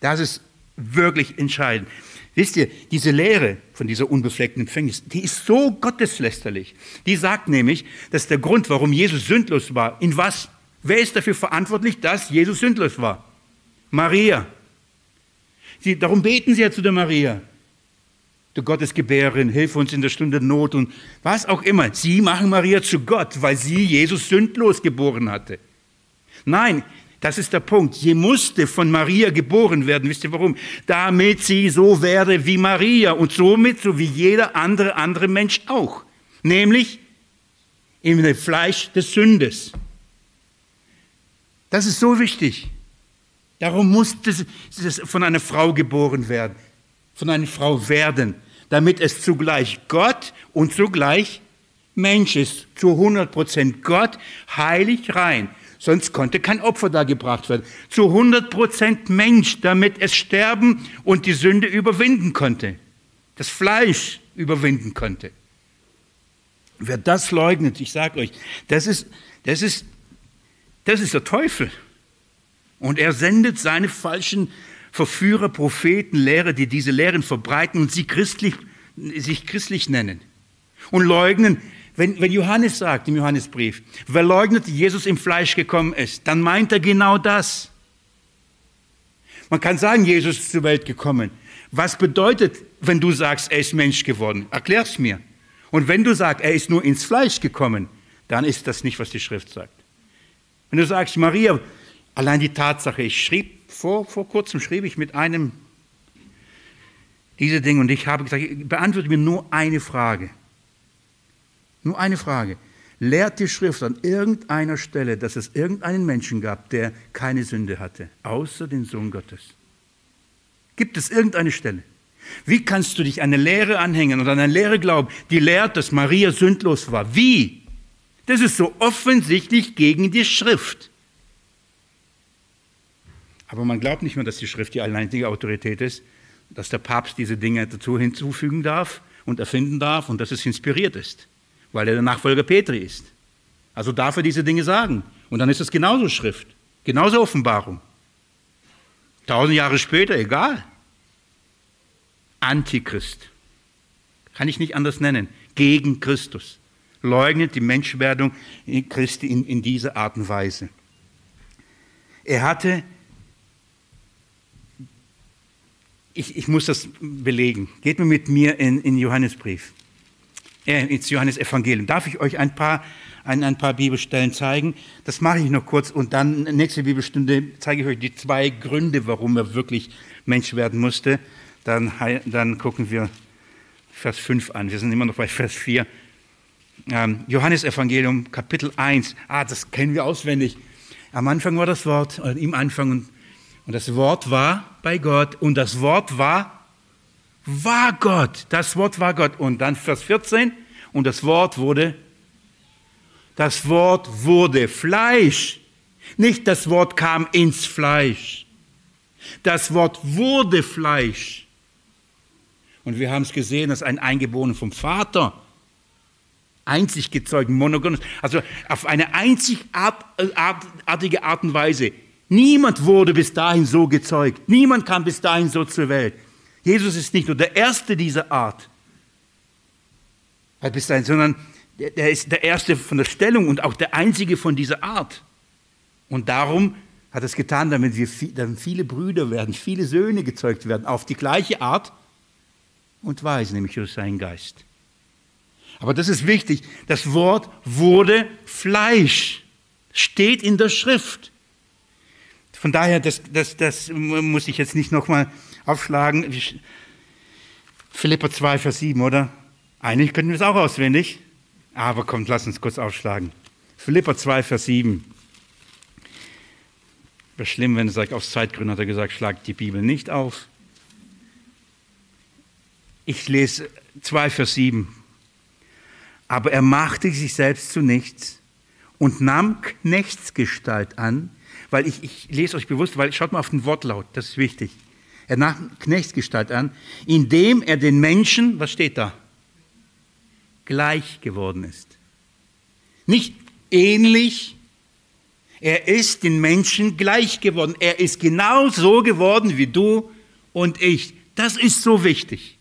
Das ist wirklich entscheidend. Wisst ihr, diese Lehre von dieser unbefleckten Empfängnis, die ist so gotteslästerlich. Die sagt nämlich, dass der Grund, warum Jesus sündlos war, in was? Wer ist dafür verantwortlich, dass Jesus sündlos war? Maria. Sie, darum beten sie ja zu der Maria. Du Gottesgebärin, hilf uns in der Stunde Not und was auch immer. Sie machen Maria zu Gott, weil sie Jesus sündlos geboren hatte. Nein, das ist der Punkt. Sie musste von Maria geboren werden. Wisst ihr warum? Damit sie so werde wie Maria und somit so wie jeder andere andere Mensch auch. Nämlich im Fleisch des Sündes. Das ist so wichtig. Darum musste es von einer Frau geboren werden, von einer Frau werden, damit es zugleich Gott und zugleich Mensch ist, zu 100 Prozent Gott, heilig rein. Sonst konnte kein Opfer da gebracht werden. Zu 100 Prozent Mensch, damit es sterben und die Sünde überwinden konnte. Das Fleisch überwinden konnte. Wer das leugnet, ich sage euch, das ist, das, ist, das ist der Teufel. Und er sendet seine falschen Verführer, Propheten, Lehrer, die diese Lehren verbreiten und sie christlich, sich christlich nennen. Und leugnen, wenn, wenn Johannes sagt im Johannesbrief, wer leugnet, Jesus im Fleisch gekommen ist, dann meint er genau das. Man kann sagen, Jesus ist zur Welt gekommen. Was bedeutet, wenn du sagst, er ist Mensch geworden? Erklär's mir. Und wenn du sagst, er ist nur ins Fleisch gekommen, dann ist das nicht, was die Schrift sagt. Wenn du sagst, Maria, allein die Tatsache, ich schrieb, vor, vor kurzem schrieb ich mit einem diese Dinge und ich habe gesagt, beantworte mir nur eine Frage. Nur eine Frage. Lehrt die Schrift an irgendeiner Stelle, dass es irgendeinen Menschen gab, der keine Sünde hatte, außer den Sohn Gottes? Gibt es irgendeine Stelle? Wie kannst du dich einer Lehre anhängen oder einer Lehre glauben, die lehrt, dass Maria sündlos war? Wie? Das ist so offensichtlich gegen die Schrift. Aber man glaubt nicht mehr, dass die Schrift die alleinige Autorität ist, dass der Papst diese Dinge dazu hinzufügen darf und erfinden darf und dass es inspiriert ist weil er der Nachfolger Petri ist. Also darf er diese Dinge sagen. Und dann ist es genauso Schrift, genauso Offenbarung. Tausend Jahre später, egal. Antichrist. Kann ich nicht anders nennen. Gegen Christus. Leugnet die Menschwerdung Christi in, in dieser Art und Weise. Er hatte, ich, ich muss das belegen, geht mir mit mir in, in Johannesbrief. Äh, ins Johannes Evangelium. Darf ich euch ein paar, ein, ein paar Bibelstellen zeigen? Das mache ich noch kurz und dann nächste Bibelstunde zeige ich euch die zwei Gründe, warum er wirklich Mensch werden musste. Dann, dann gucken wir Vers 5 an. Wir sind immer noch bei Vers 4. Ähm, Johannes Evangelium, Kapitel 1. Ah, das kennen wir auswendig. Am Anfang war das Wort, oder im Anfang, und, und das Wort war bei Gott, und das Wort war, war Gott. Das Wort war Gott. Und dann Vers 14, und das Wort wurde, das Wort wurde Fleisch. Nicht das Wort kam ins Fleisch. Das Wort wurde Fleisch. Und wir haben es gesehen, dass ein Eingeborener vom Vater einzig gezeugt, monogon, also auf eine einzigartige Art und Weise. Niemand wurde bis dahin so gezeugt. Niemand kam bis dahin so zur Welt. Jesus ist nicht nur der Erste dieser Art, sondern der ist der Erste von der Stellung und auch der Einzige von dieser Art. Und darum hat er es getan, damit wir damit viele Brüder werden, viele Söhne gezeugt werden, auf die gleiche Art und Weise, nämlich durch seinen Geist. Aber das ist wichtig. Das Wort wurde Fleisch. Steht in der Schrift. Von daher, das, das, das muss ich jetzt nicht nochmal aufschlagen. Philippa 2, Vers 7, oder? Eigentlich könnten wir es auch auswendig. Aber kommt, lass uns kurz aufschlagen. Philippa 2, Vers 7. Wäre schlimm, wenn er sagt, aus Zeitgründen hat er gesagt, schlagt die Bibel nicht auf. Ich lese 2, Vers 7. Aber er machte sich selbst zu nichts und nahm Knechtsgestalt an, weil ich, ich lese euch bewusst, weil schaut mal auf den Wortlaut, das ist wichtig. Er nahm Knechtsgestalt an, indem er den Menschen, was steht da? Gleich geworden ist. Nicht ähnlich, er ist den Menschen gleich geworden. Er ist genau so geworden wie du und ich. Das ist so wichtig.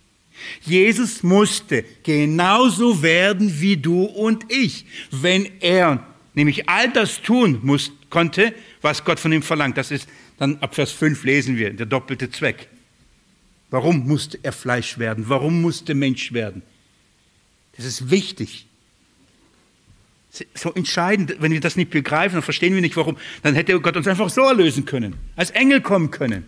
Jesus musste genauso werden wie du und ich, wenn er nämlich all das tun muss, konnte, was Gott von ihm verlangt. Das ist dann ab Vers 5 lesen wir, der doppelte Zweck. Warum musste er Fleisch werden? Warum musste Mensch werden? Das ist wichtig. So entscheidend, wenn wir das nicht begreifen, dann verstehen wir nicht, warum. Dann hätte Gott uns einfach so erlösen können, als Engel kommen können.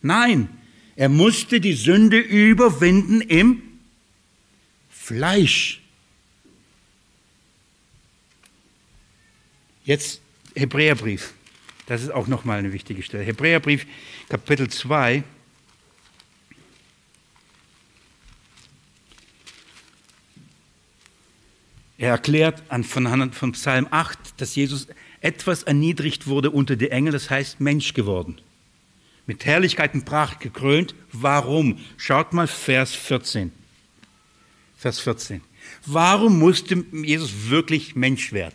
Nein, er musste die Sünde überwinden im Fleisch. Jetzt Hebräerbrief. Das ist auch nochmal eine wichtige Stelle. Hebräerbrief, Kapitel 2. Er erklärt von Psalm 8, dass Jesus etwas erniedrigt wurde unter die Engel, das heißt Mensch geworden mit Herrlichkeit und Pracht gekrönt. Warum? Schaut mal Vers 14. Vers 14. Warum musste Jesus wirklich Mensch werden?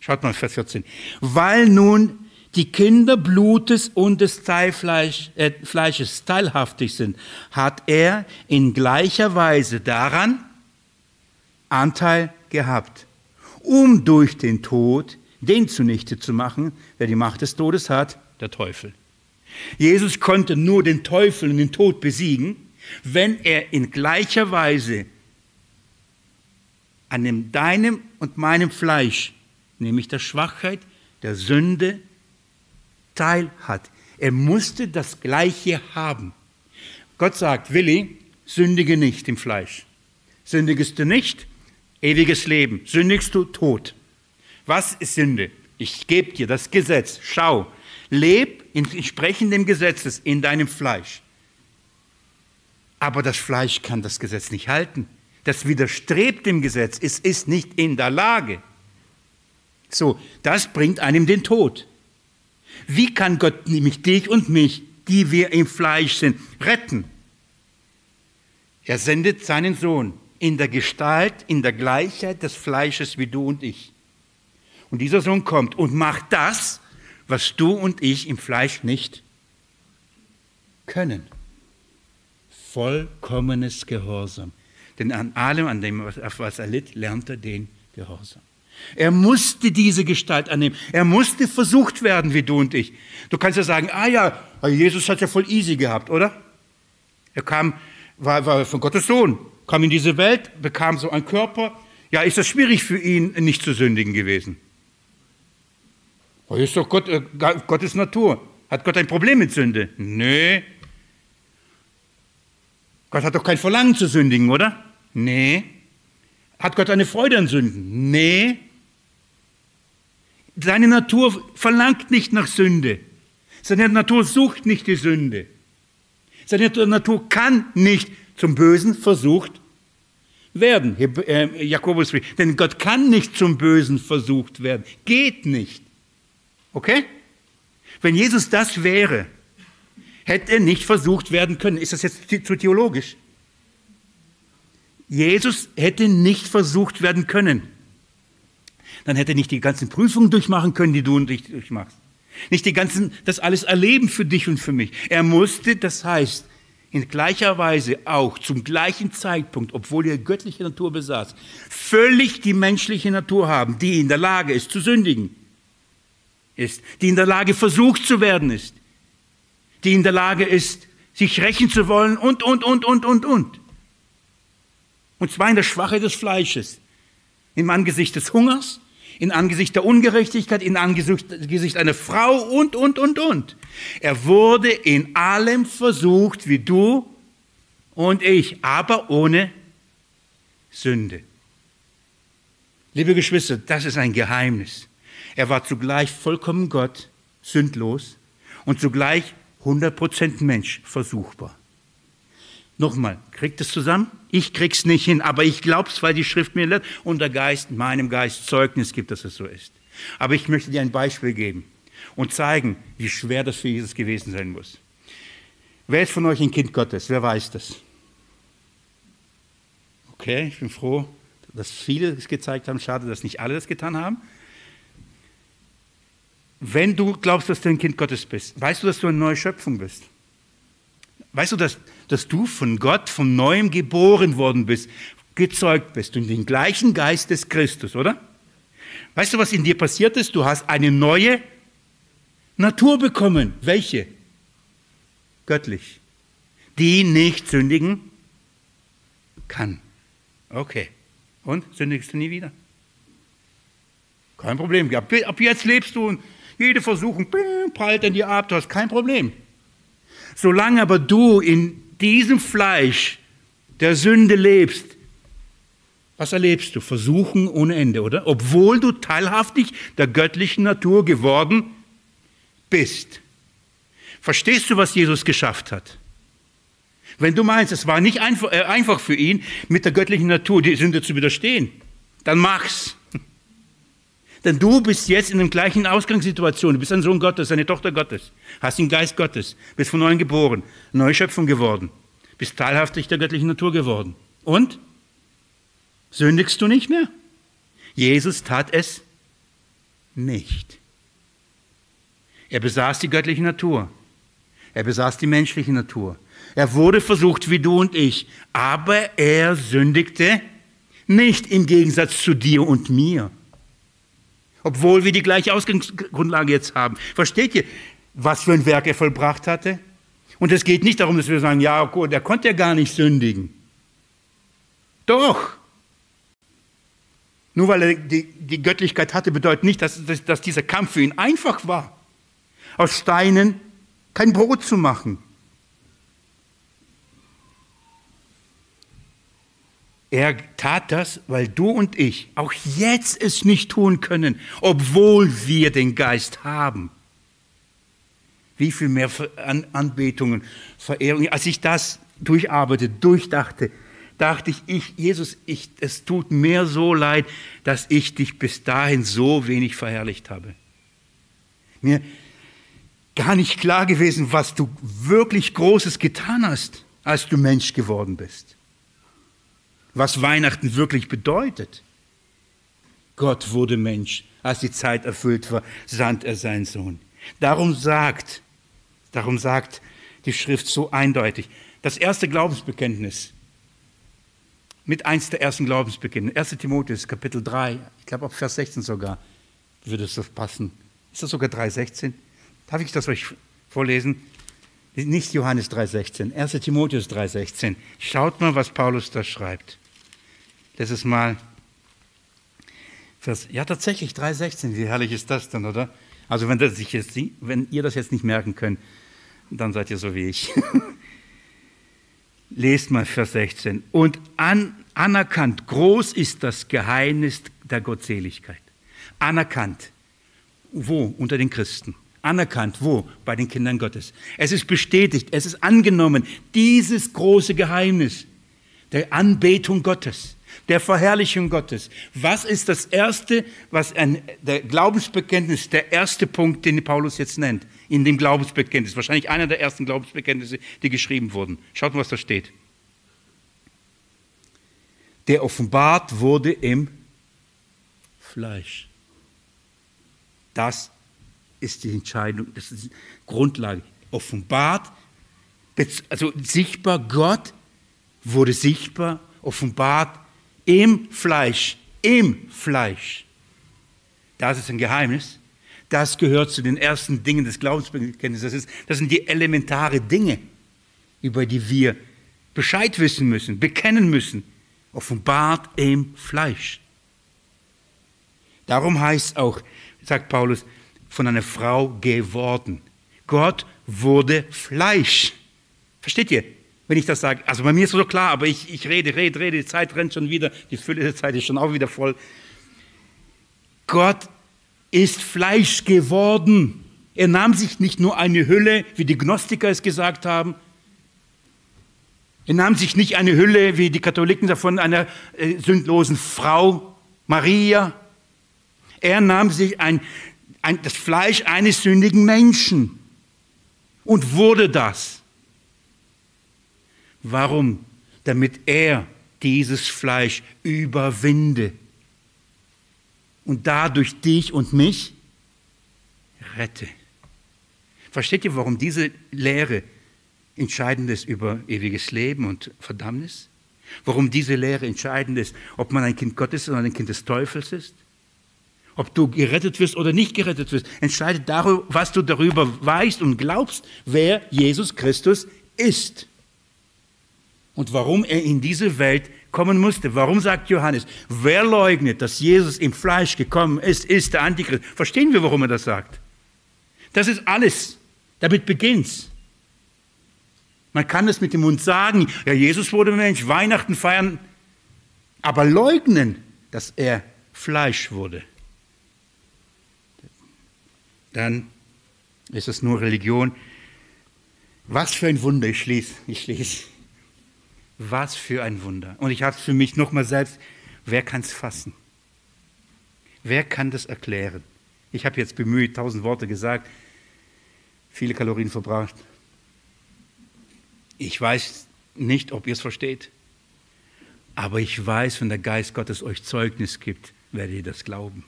Schaut mal Vers 14. Weil nun die Kinder Blutes und des Teilfleisch, äh, Fleisches teilhaftig sind, hat er in gleicher Weise daran Anteil gehabt, um durch den Tod den zunichte zu machen, wer die Macht des Todes hat, der Teufel. Jesus konnte nur den Teufel und den Tod besiegen, wenn er in gleicher Weise an dem deinem und meinem Fleisch, nämlich der Schwachheit, der Sünde, teil hat. Er musste das Gleiche haben. Gott sagt, Willi, sündige nicht im Fleisch. Sündigest du nicht, ewiges Leben. Sündigst du, Tod. Was ist Sünde? Ich gebe dir das Gesetz. Schau, Leb entsprechend dem Gesetzes in deinem Fleisch. Aber das Fleisch kann das Gesetz nicht halten. Das widerstrebt dem Gesetz. Es ist nicht in der Lage. So, das bringt einem den Tod. Wie kann Gott nämlich dich und mich, die wir im Fleisch sind, retten? Er sendet seinen Sohn in der Gestalt, in der Gleichheit des Fleisches wie du und ich. Und dieser Sohn kommt und macht das, was du und ich im Fleisch nicht können. Vollkommenes Gehorsam. Denn an allem, an dem, was er litt, lernt er den Gehorsam. Er musste diese Gestalt annehmen. Er musste versucht werden, wie du und ich. Du kannst ja sagen, ah ja, Jesus hat ja voll easy gehabt, oder? Er kam war, war von Gottes Sohn, kam in diese Welt, bekam so einen Körper. Ja, ist das schwierig für ihn, nicht zu sündigen gewesen? Oh, ist doch Gott, äh, Gottes Natur. Hat Gott ein Problem mit Sünde? Nee. Gott hat doch kein Verlangen zu sündigen, oder? Nee. Hat Gott eine Freude an Sünden? Nee. Seine Natur verlangt nicht nach Sünde. Seine Natur sucht nicht die Sünde. Seine Natur kann nicht zum Bösen versucht werden. Äh, Jakobus, denn Gott kann nicht zum Bösen versucht werden. Geht nicht. Okay? Wenn Jesus das wäre, hätte er nicht versucht werden können. Ist das jetzt zu theologisch? Jesus hätte nicht versucht werden können. Dann hätte er nicht die ganzen Prüfungen durchmachen können, die du und ich durchmachst. Nicht die ganzen, das alles erleben für dich und für mich. Er musste, das heißt, in gleicher Weise auch zum gleichen Zeitpunkt, obwohl er göttliche Natur besaß, völlig die menschliche Natur haben, die in der Lage ist zu sündigen, ist, die in der Lage versucht zu werden ist, die in der Lage ist, sich rächen zu wollen und, und, und, und, und, und. Und zwar in der Schwache des Fleisches, im Angesicht des Hungers, in Angesicht der Ungerechtigkeit, in Angesicht einer Frau und, und, und, und. Er wurde in allem versucht wie du und ich, aber ohne Sünde. Liebe Geschwister, das ist ein Geheimnis. Er war zugleich vollkommen Gott, sündlos und zugleich 100% Mensch, versuchbar. Nochmal, kriegt es zusammen? Ich krieg's nicht hin, aber ich glaub's, weil die Schrift mir lehrt und der Geist, meinem Geist Zeugnis gibt, dass es so ist. Aber ich möchte dir ein Beispiel geben und zeigen, wie schwer das für Jesus gewesen sein muss. Wer ist von euch ein Kind Gottes? Wer weiß das? Okay, ich bin froh, dass viele es gezeigt haben. Schade, dass nicht alle das getan haben. Wenn du glaubst, dass du ein Kind Gottes bist, weißt du, dass du eine neue Schöpfung bist? Weißt du, dass, dass du von Gott von neuem geboren worden bist, gezeugt bist und den gleichen Geist des Christus, oder? Weißt du, was in dir passiert ist? Du hast eine neue Natur bekommen. Welche? Göttlich. Die nicht sündigen kann. Okay. Und sündigst du nie wieder? Kein Problem. Ab, jetzt lebst du und jede Versuchung prallt an dir ab. Du hast kein Problem. Solange aber du in diesem Fleisch der Sünde lebst, was erlebst du? Versuchen ohne Ende, oder? Obwohl du teilhaftig der göttlichen Natur geworden bist. Verstehst du, was Jesus geschafft hat? Wenn du meinst, es war nicht einfach, äh, für ihn, mit der göttlichen Natur die Sünde zu widerstehen, dann mach's. Denn du bist jetzt in der gleichen Ausgangssituation. Du bist ein Sohn Gottes, eine Tochter Gottes, hast den Geist Gottes, bist von neuem geboren, neue Schöpfung geworden, bist teilhaftig der göttlichen Natur geworden. Und? Sündigst du nicht mehr? Jesus tat es nicht. Er besaß die göttliche Natur. Er besaß die menschliche Natur. Er wurde versucht wie du und ich, aber er sündigte nicht im Gegensatz zu dir und mir obwohl wir die gleiche Ausgangsgrundlage jetzt haben. Versteht ihr, was für ein Werk er vollbracht hatte? Und es geht nicht darum, dass wir sagen, ja, gut, er konnte ja gar nicht sündigen. Doch. Nur weil er die, die Göttlichkeit hatte, bedeutet nicht, dass, dass dieser Kampf für ihn einfach war. Aus Steinen kein Brot zu machen. Er tat das, weil du und ich auch jetzt es nicht tun können, obwohl wir den Geist haben. Wie viel mehr Anbetungen, Verehrungen. Als ich das durcharbeitete, durchdachte, dachte ich, ich Jesus, ich, es tut mir so leid, dass ich dich bis dahin so wenig verherrlicht habe. Mir gar nicht klar gewesen, was du wirklich Großes getan hast, als du Mensch geworden bist was Weihnachten wirklich bedeutet. Gott wurde Mensch, als die Zeit erfüllt war, sandt er seinen Sohn. Darum sagt, darum sagt die Schrift so eindeutig, das erste Glaubensbekenntnis, mit eins der ersten Glaubensbekenntnisse, 1. Timotheus, Kapitel 3, ich glaube ab Vers 16 sogar, würde es das passen. Ist das sogar 3,16? Darf ich das euch vorlesen? Nicht Johannes 3,16, 1 Timotheus 3,16. Schaut mal, was Paulus da schreibt. Ist mal, Vers, ja tatsächlich 3,16, wie herrlich ist das denn, oder? Also wenn, das jetzt, wenn ihr das jetzt nicht merken könnt, dann seid ihr so wie ich. [LAUGHS] Lest mal Vers 16. Und an, anerkannt, groß ist das Geheimnis der Gottseligkeit. Anerkannt. Wo? Unter den Christen. Anerkannt. Wo? Bei den Kindern Gottes. Es ist bestätigt, es ist angenommen. Dieses große Geheimnis der Anbetung Gottes, der Verherrlichung Gottes. Was ist das Erste, was ein, der Glaubensbekenntnis, der erste Punkt, den Paulus jetzt nennt, in dem Glaubensbekenntnis, wahrscheinlich einer der ersten Glaubensbekenntnisse, die geschrieben wurden. Schaut mal, was da steht. Der offenbart wurde im Fleisch. Das ist die Entscheidung, das ist die Grundlage. Offenbart, also sichtbar, Gott wurde sichtbar, offenbart im Fleisch, im Fleisch. Das ist ein Geheimnis. Das gehört zu den ersten Dingen des Glaubensbekenntnisses. Das, das sind die elementare Dinge, über die wir Bescheid wissen müssen, bekennen müssen. Offenbart im Fleisch. Darum heißt auch, sagt Paulus, von einer Frau geworden. Gott wurde Fleisch. Versteht ihr? Wenn ich das sage, also bei mir ist es so klar, aber ich, ich rede, rede, rede, die Zeit rennt schon wieder, die Fülle der Zeit ist schon auch wieder voll. Gott ist Fleisch geworden. Er nahm sich nicht nur eine Hülle, wie die Gnostiker es gesagt haben. Er nahm sich nicht eine Hülle, wie die Katholiken davon, einer äh, sündlosen Frau, Maria. Er nahm sich ein, ein, das Fleisch eines sündigen Menschen und wurde das. Warum? Damit er dieses Fleisch überwinde und dadurch dich und mich rette. Versteht ihr, warum diese Lehre entscheidend ist über ewiges Leben und Verdammnis? Warum diese Lehre entscheidend ist, ob man ein Kind Gottes oder ein Kind des Teufels ist? ob du gerettet wirst oder nicht gerettet wirst, entscheidet darüber, was du darüber weißt und glaubst, wer Jesus Christus ist. Und warum er in diese Welt kommen musste. Warum sagt Johannes, wer leugnet, dass Jesus im Fleisch gekommen ist, ist der Antichrist. Verstehen wir, warum er das sagt? Das ist alles. Damit beginnt's. Man kann es mit dem Mund sagen, ja, Jesus wurde Mensch, Weihnachten feiern, aber leugnen, dass er Fleisch wurde dann ist es nur Religion. Was für ein Wunder, ich schließe, ich schließe. Was für ein Wunder. Und ich habe es für mich nochmal selbst, wer kann es fassen? Wer kann das erklären? Ich habe jetzt bemüht, tausend Worte gesagt, viele Kalorien verbracht. Ich weiß nicht, ob ihr es versteht, aber ich weiß, wenn der Geist Gottes euch Zeugnis gibt, werdet ihr das glauben.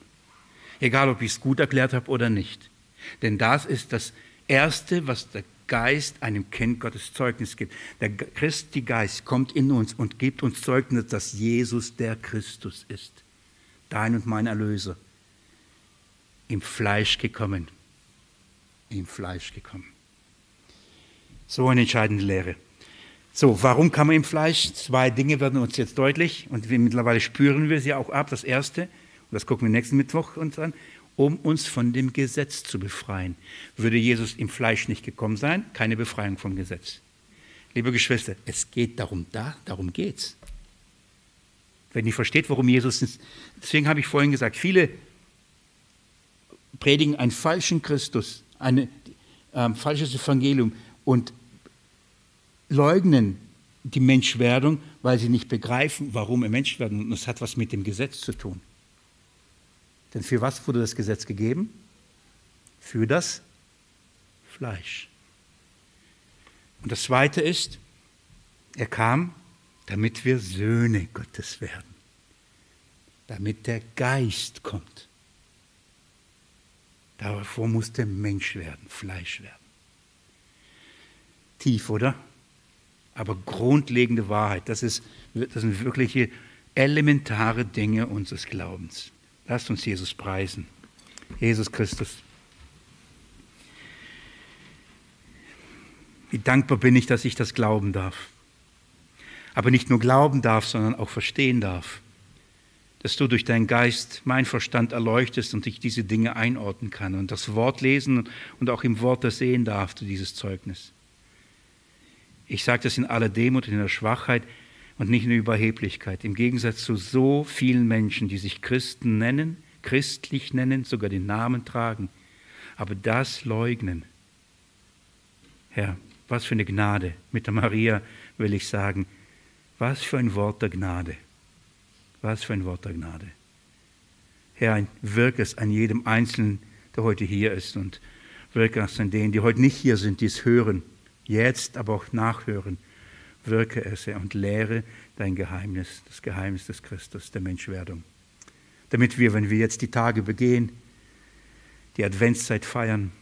Egal, ob ich es gut erklärt habe oder nicht. Denn das ist das Erste, was der Geist einem Kind Gottes Zeugnis gibt. Der Christi Geist kommt in uns und gibt uns Zeugnis, dass Jesus der Christus ist. Dein und mein Erlöser. Im Fleisch gekommen. Im Fleisch gekommen. So eine entscheidende Lehre. So, warum kann man im Fleisch? Zwei Dinge werden uns jetzt deutlich und wir, mittlerweile spüren wir sie auch ab. Das erste, und das gucken wir nächsten Mittwoch uns an, um uns von dem Gesetz zu befreien. Würde Jesus im Fleisch nicht gekommen sein, keine Befreiung vom Gesetz. Liebe Geschwister, es geht darum, da, darum geht's. Wenn ihr versteht, warum Jesus ist, deswegen habe ich vorhin gesagt, viele predigen einen falschen Christus, ein äh, falsches Evangelium und leugnen die Menschwerdung, weil sie nicht begreifen, warum er Mensch werden. Und das hat was mit dem Gesetz zu tun. Denn für was wurde das Gesetz gegeben? Für das Fleisch. Und das Zweite ist, er kam, damit wir Söhne Gottes werden, damit der Geist kommt. Davor musste Mensch werden, Fleisch werden. Tief, oder? Aber grundlegende Wahrheit, das, ist, das sind wirkliche elementare Dinge unseres Glaubens. Lasst uns Jesus preisen. Jesus Christus. Wie dankbar bin ich, dass ich das glauben darf. Aber nicht nur glauben darf, sondern auch verstehen darf. Dass du durch deinen Geist mein Verstand erleuchtest und ich diese Dinge einordnen kann und das Wort lesen und auch im Wort das sehen darf, dieses Zeugnis. Ich sage das in aller Demut und in der Schwachheit und nicht in der Überheblichkeit. Im Gegensatz zu so vielen Menschen, die sich Christen nennen, christlich nennen, sogar den Namen tragen, aber das leugnen. Herr, was für eine Gnade. Mit der Maria will ich sagen, was für ein Wort der Gnade. Was für ein Wort der Gnade. Herr, wirke es an jedem Einzelnen, der heute hier ist und wirke es an denen, die heute nicht hier sind, die es hören, jetzt aber auch nachhören. Wirke es, Herr, und lehre dein Geheimnis, das Geheimnis des Christus, der Menschwerdung. Damit wir, wenn wir jetzt die Tage begehen, die Adventszeit feiern,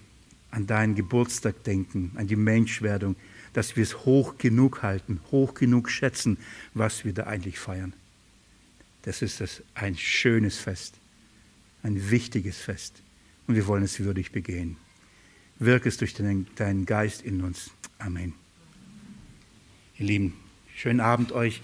an deinen Geburtstag denken, an die Menschwerdung, dass wir es hoch genug halten, hoch genug schätzen, was wir da eigentlich feiern. Das ist das, ein schönes Fest, ein wichtiges Fest und wir wollen es würdig begehen. Wirke es durch deinen, deinen Geist in uns. Amen. Ihr Lieben, schönen Abend euch.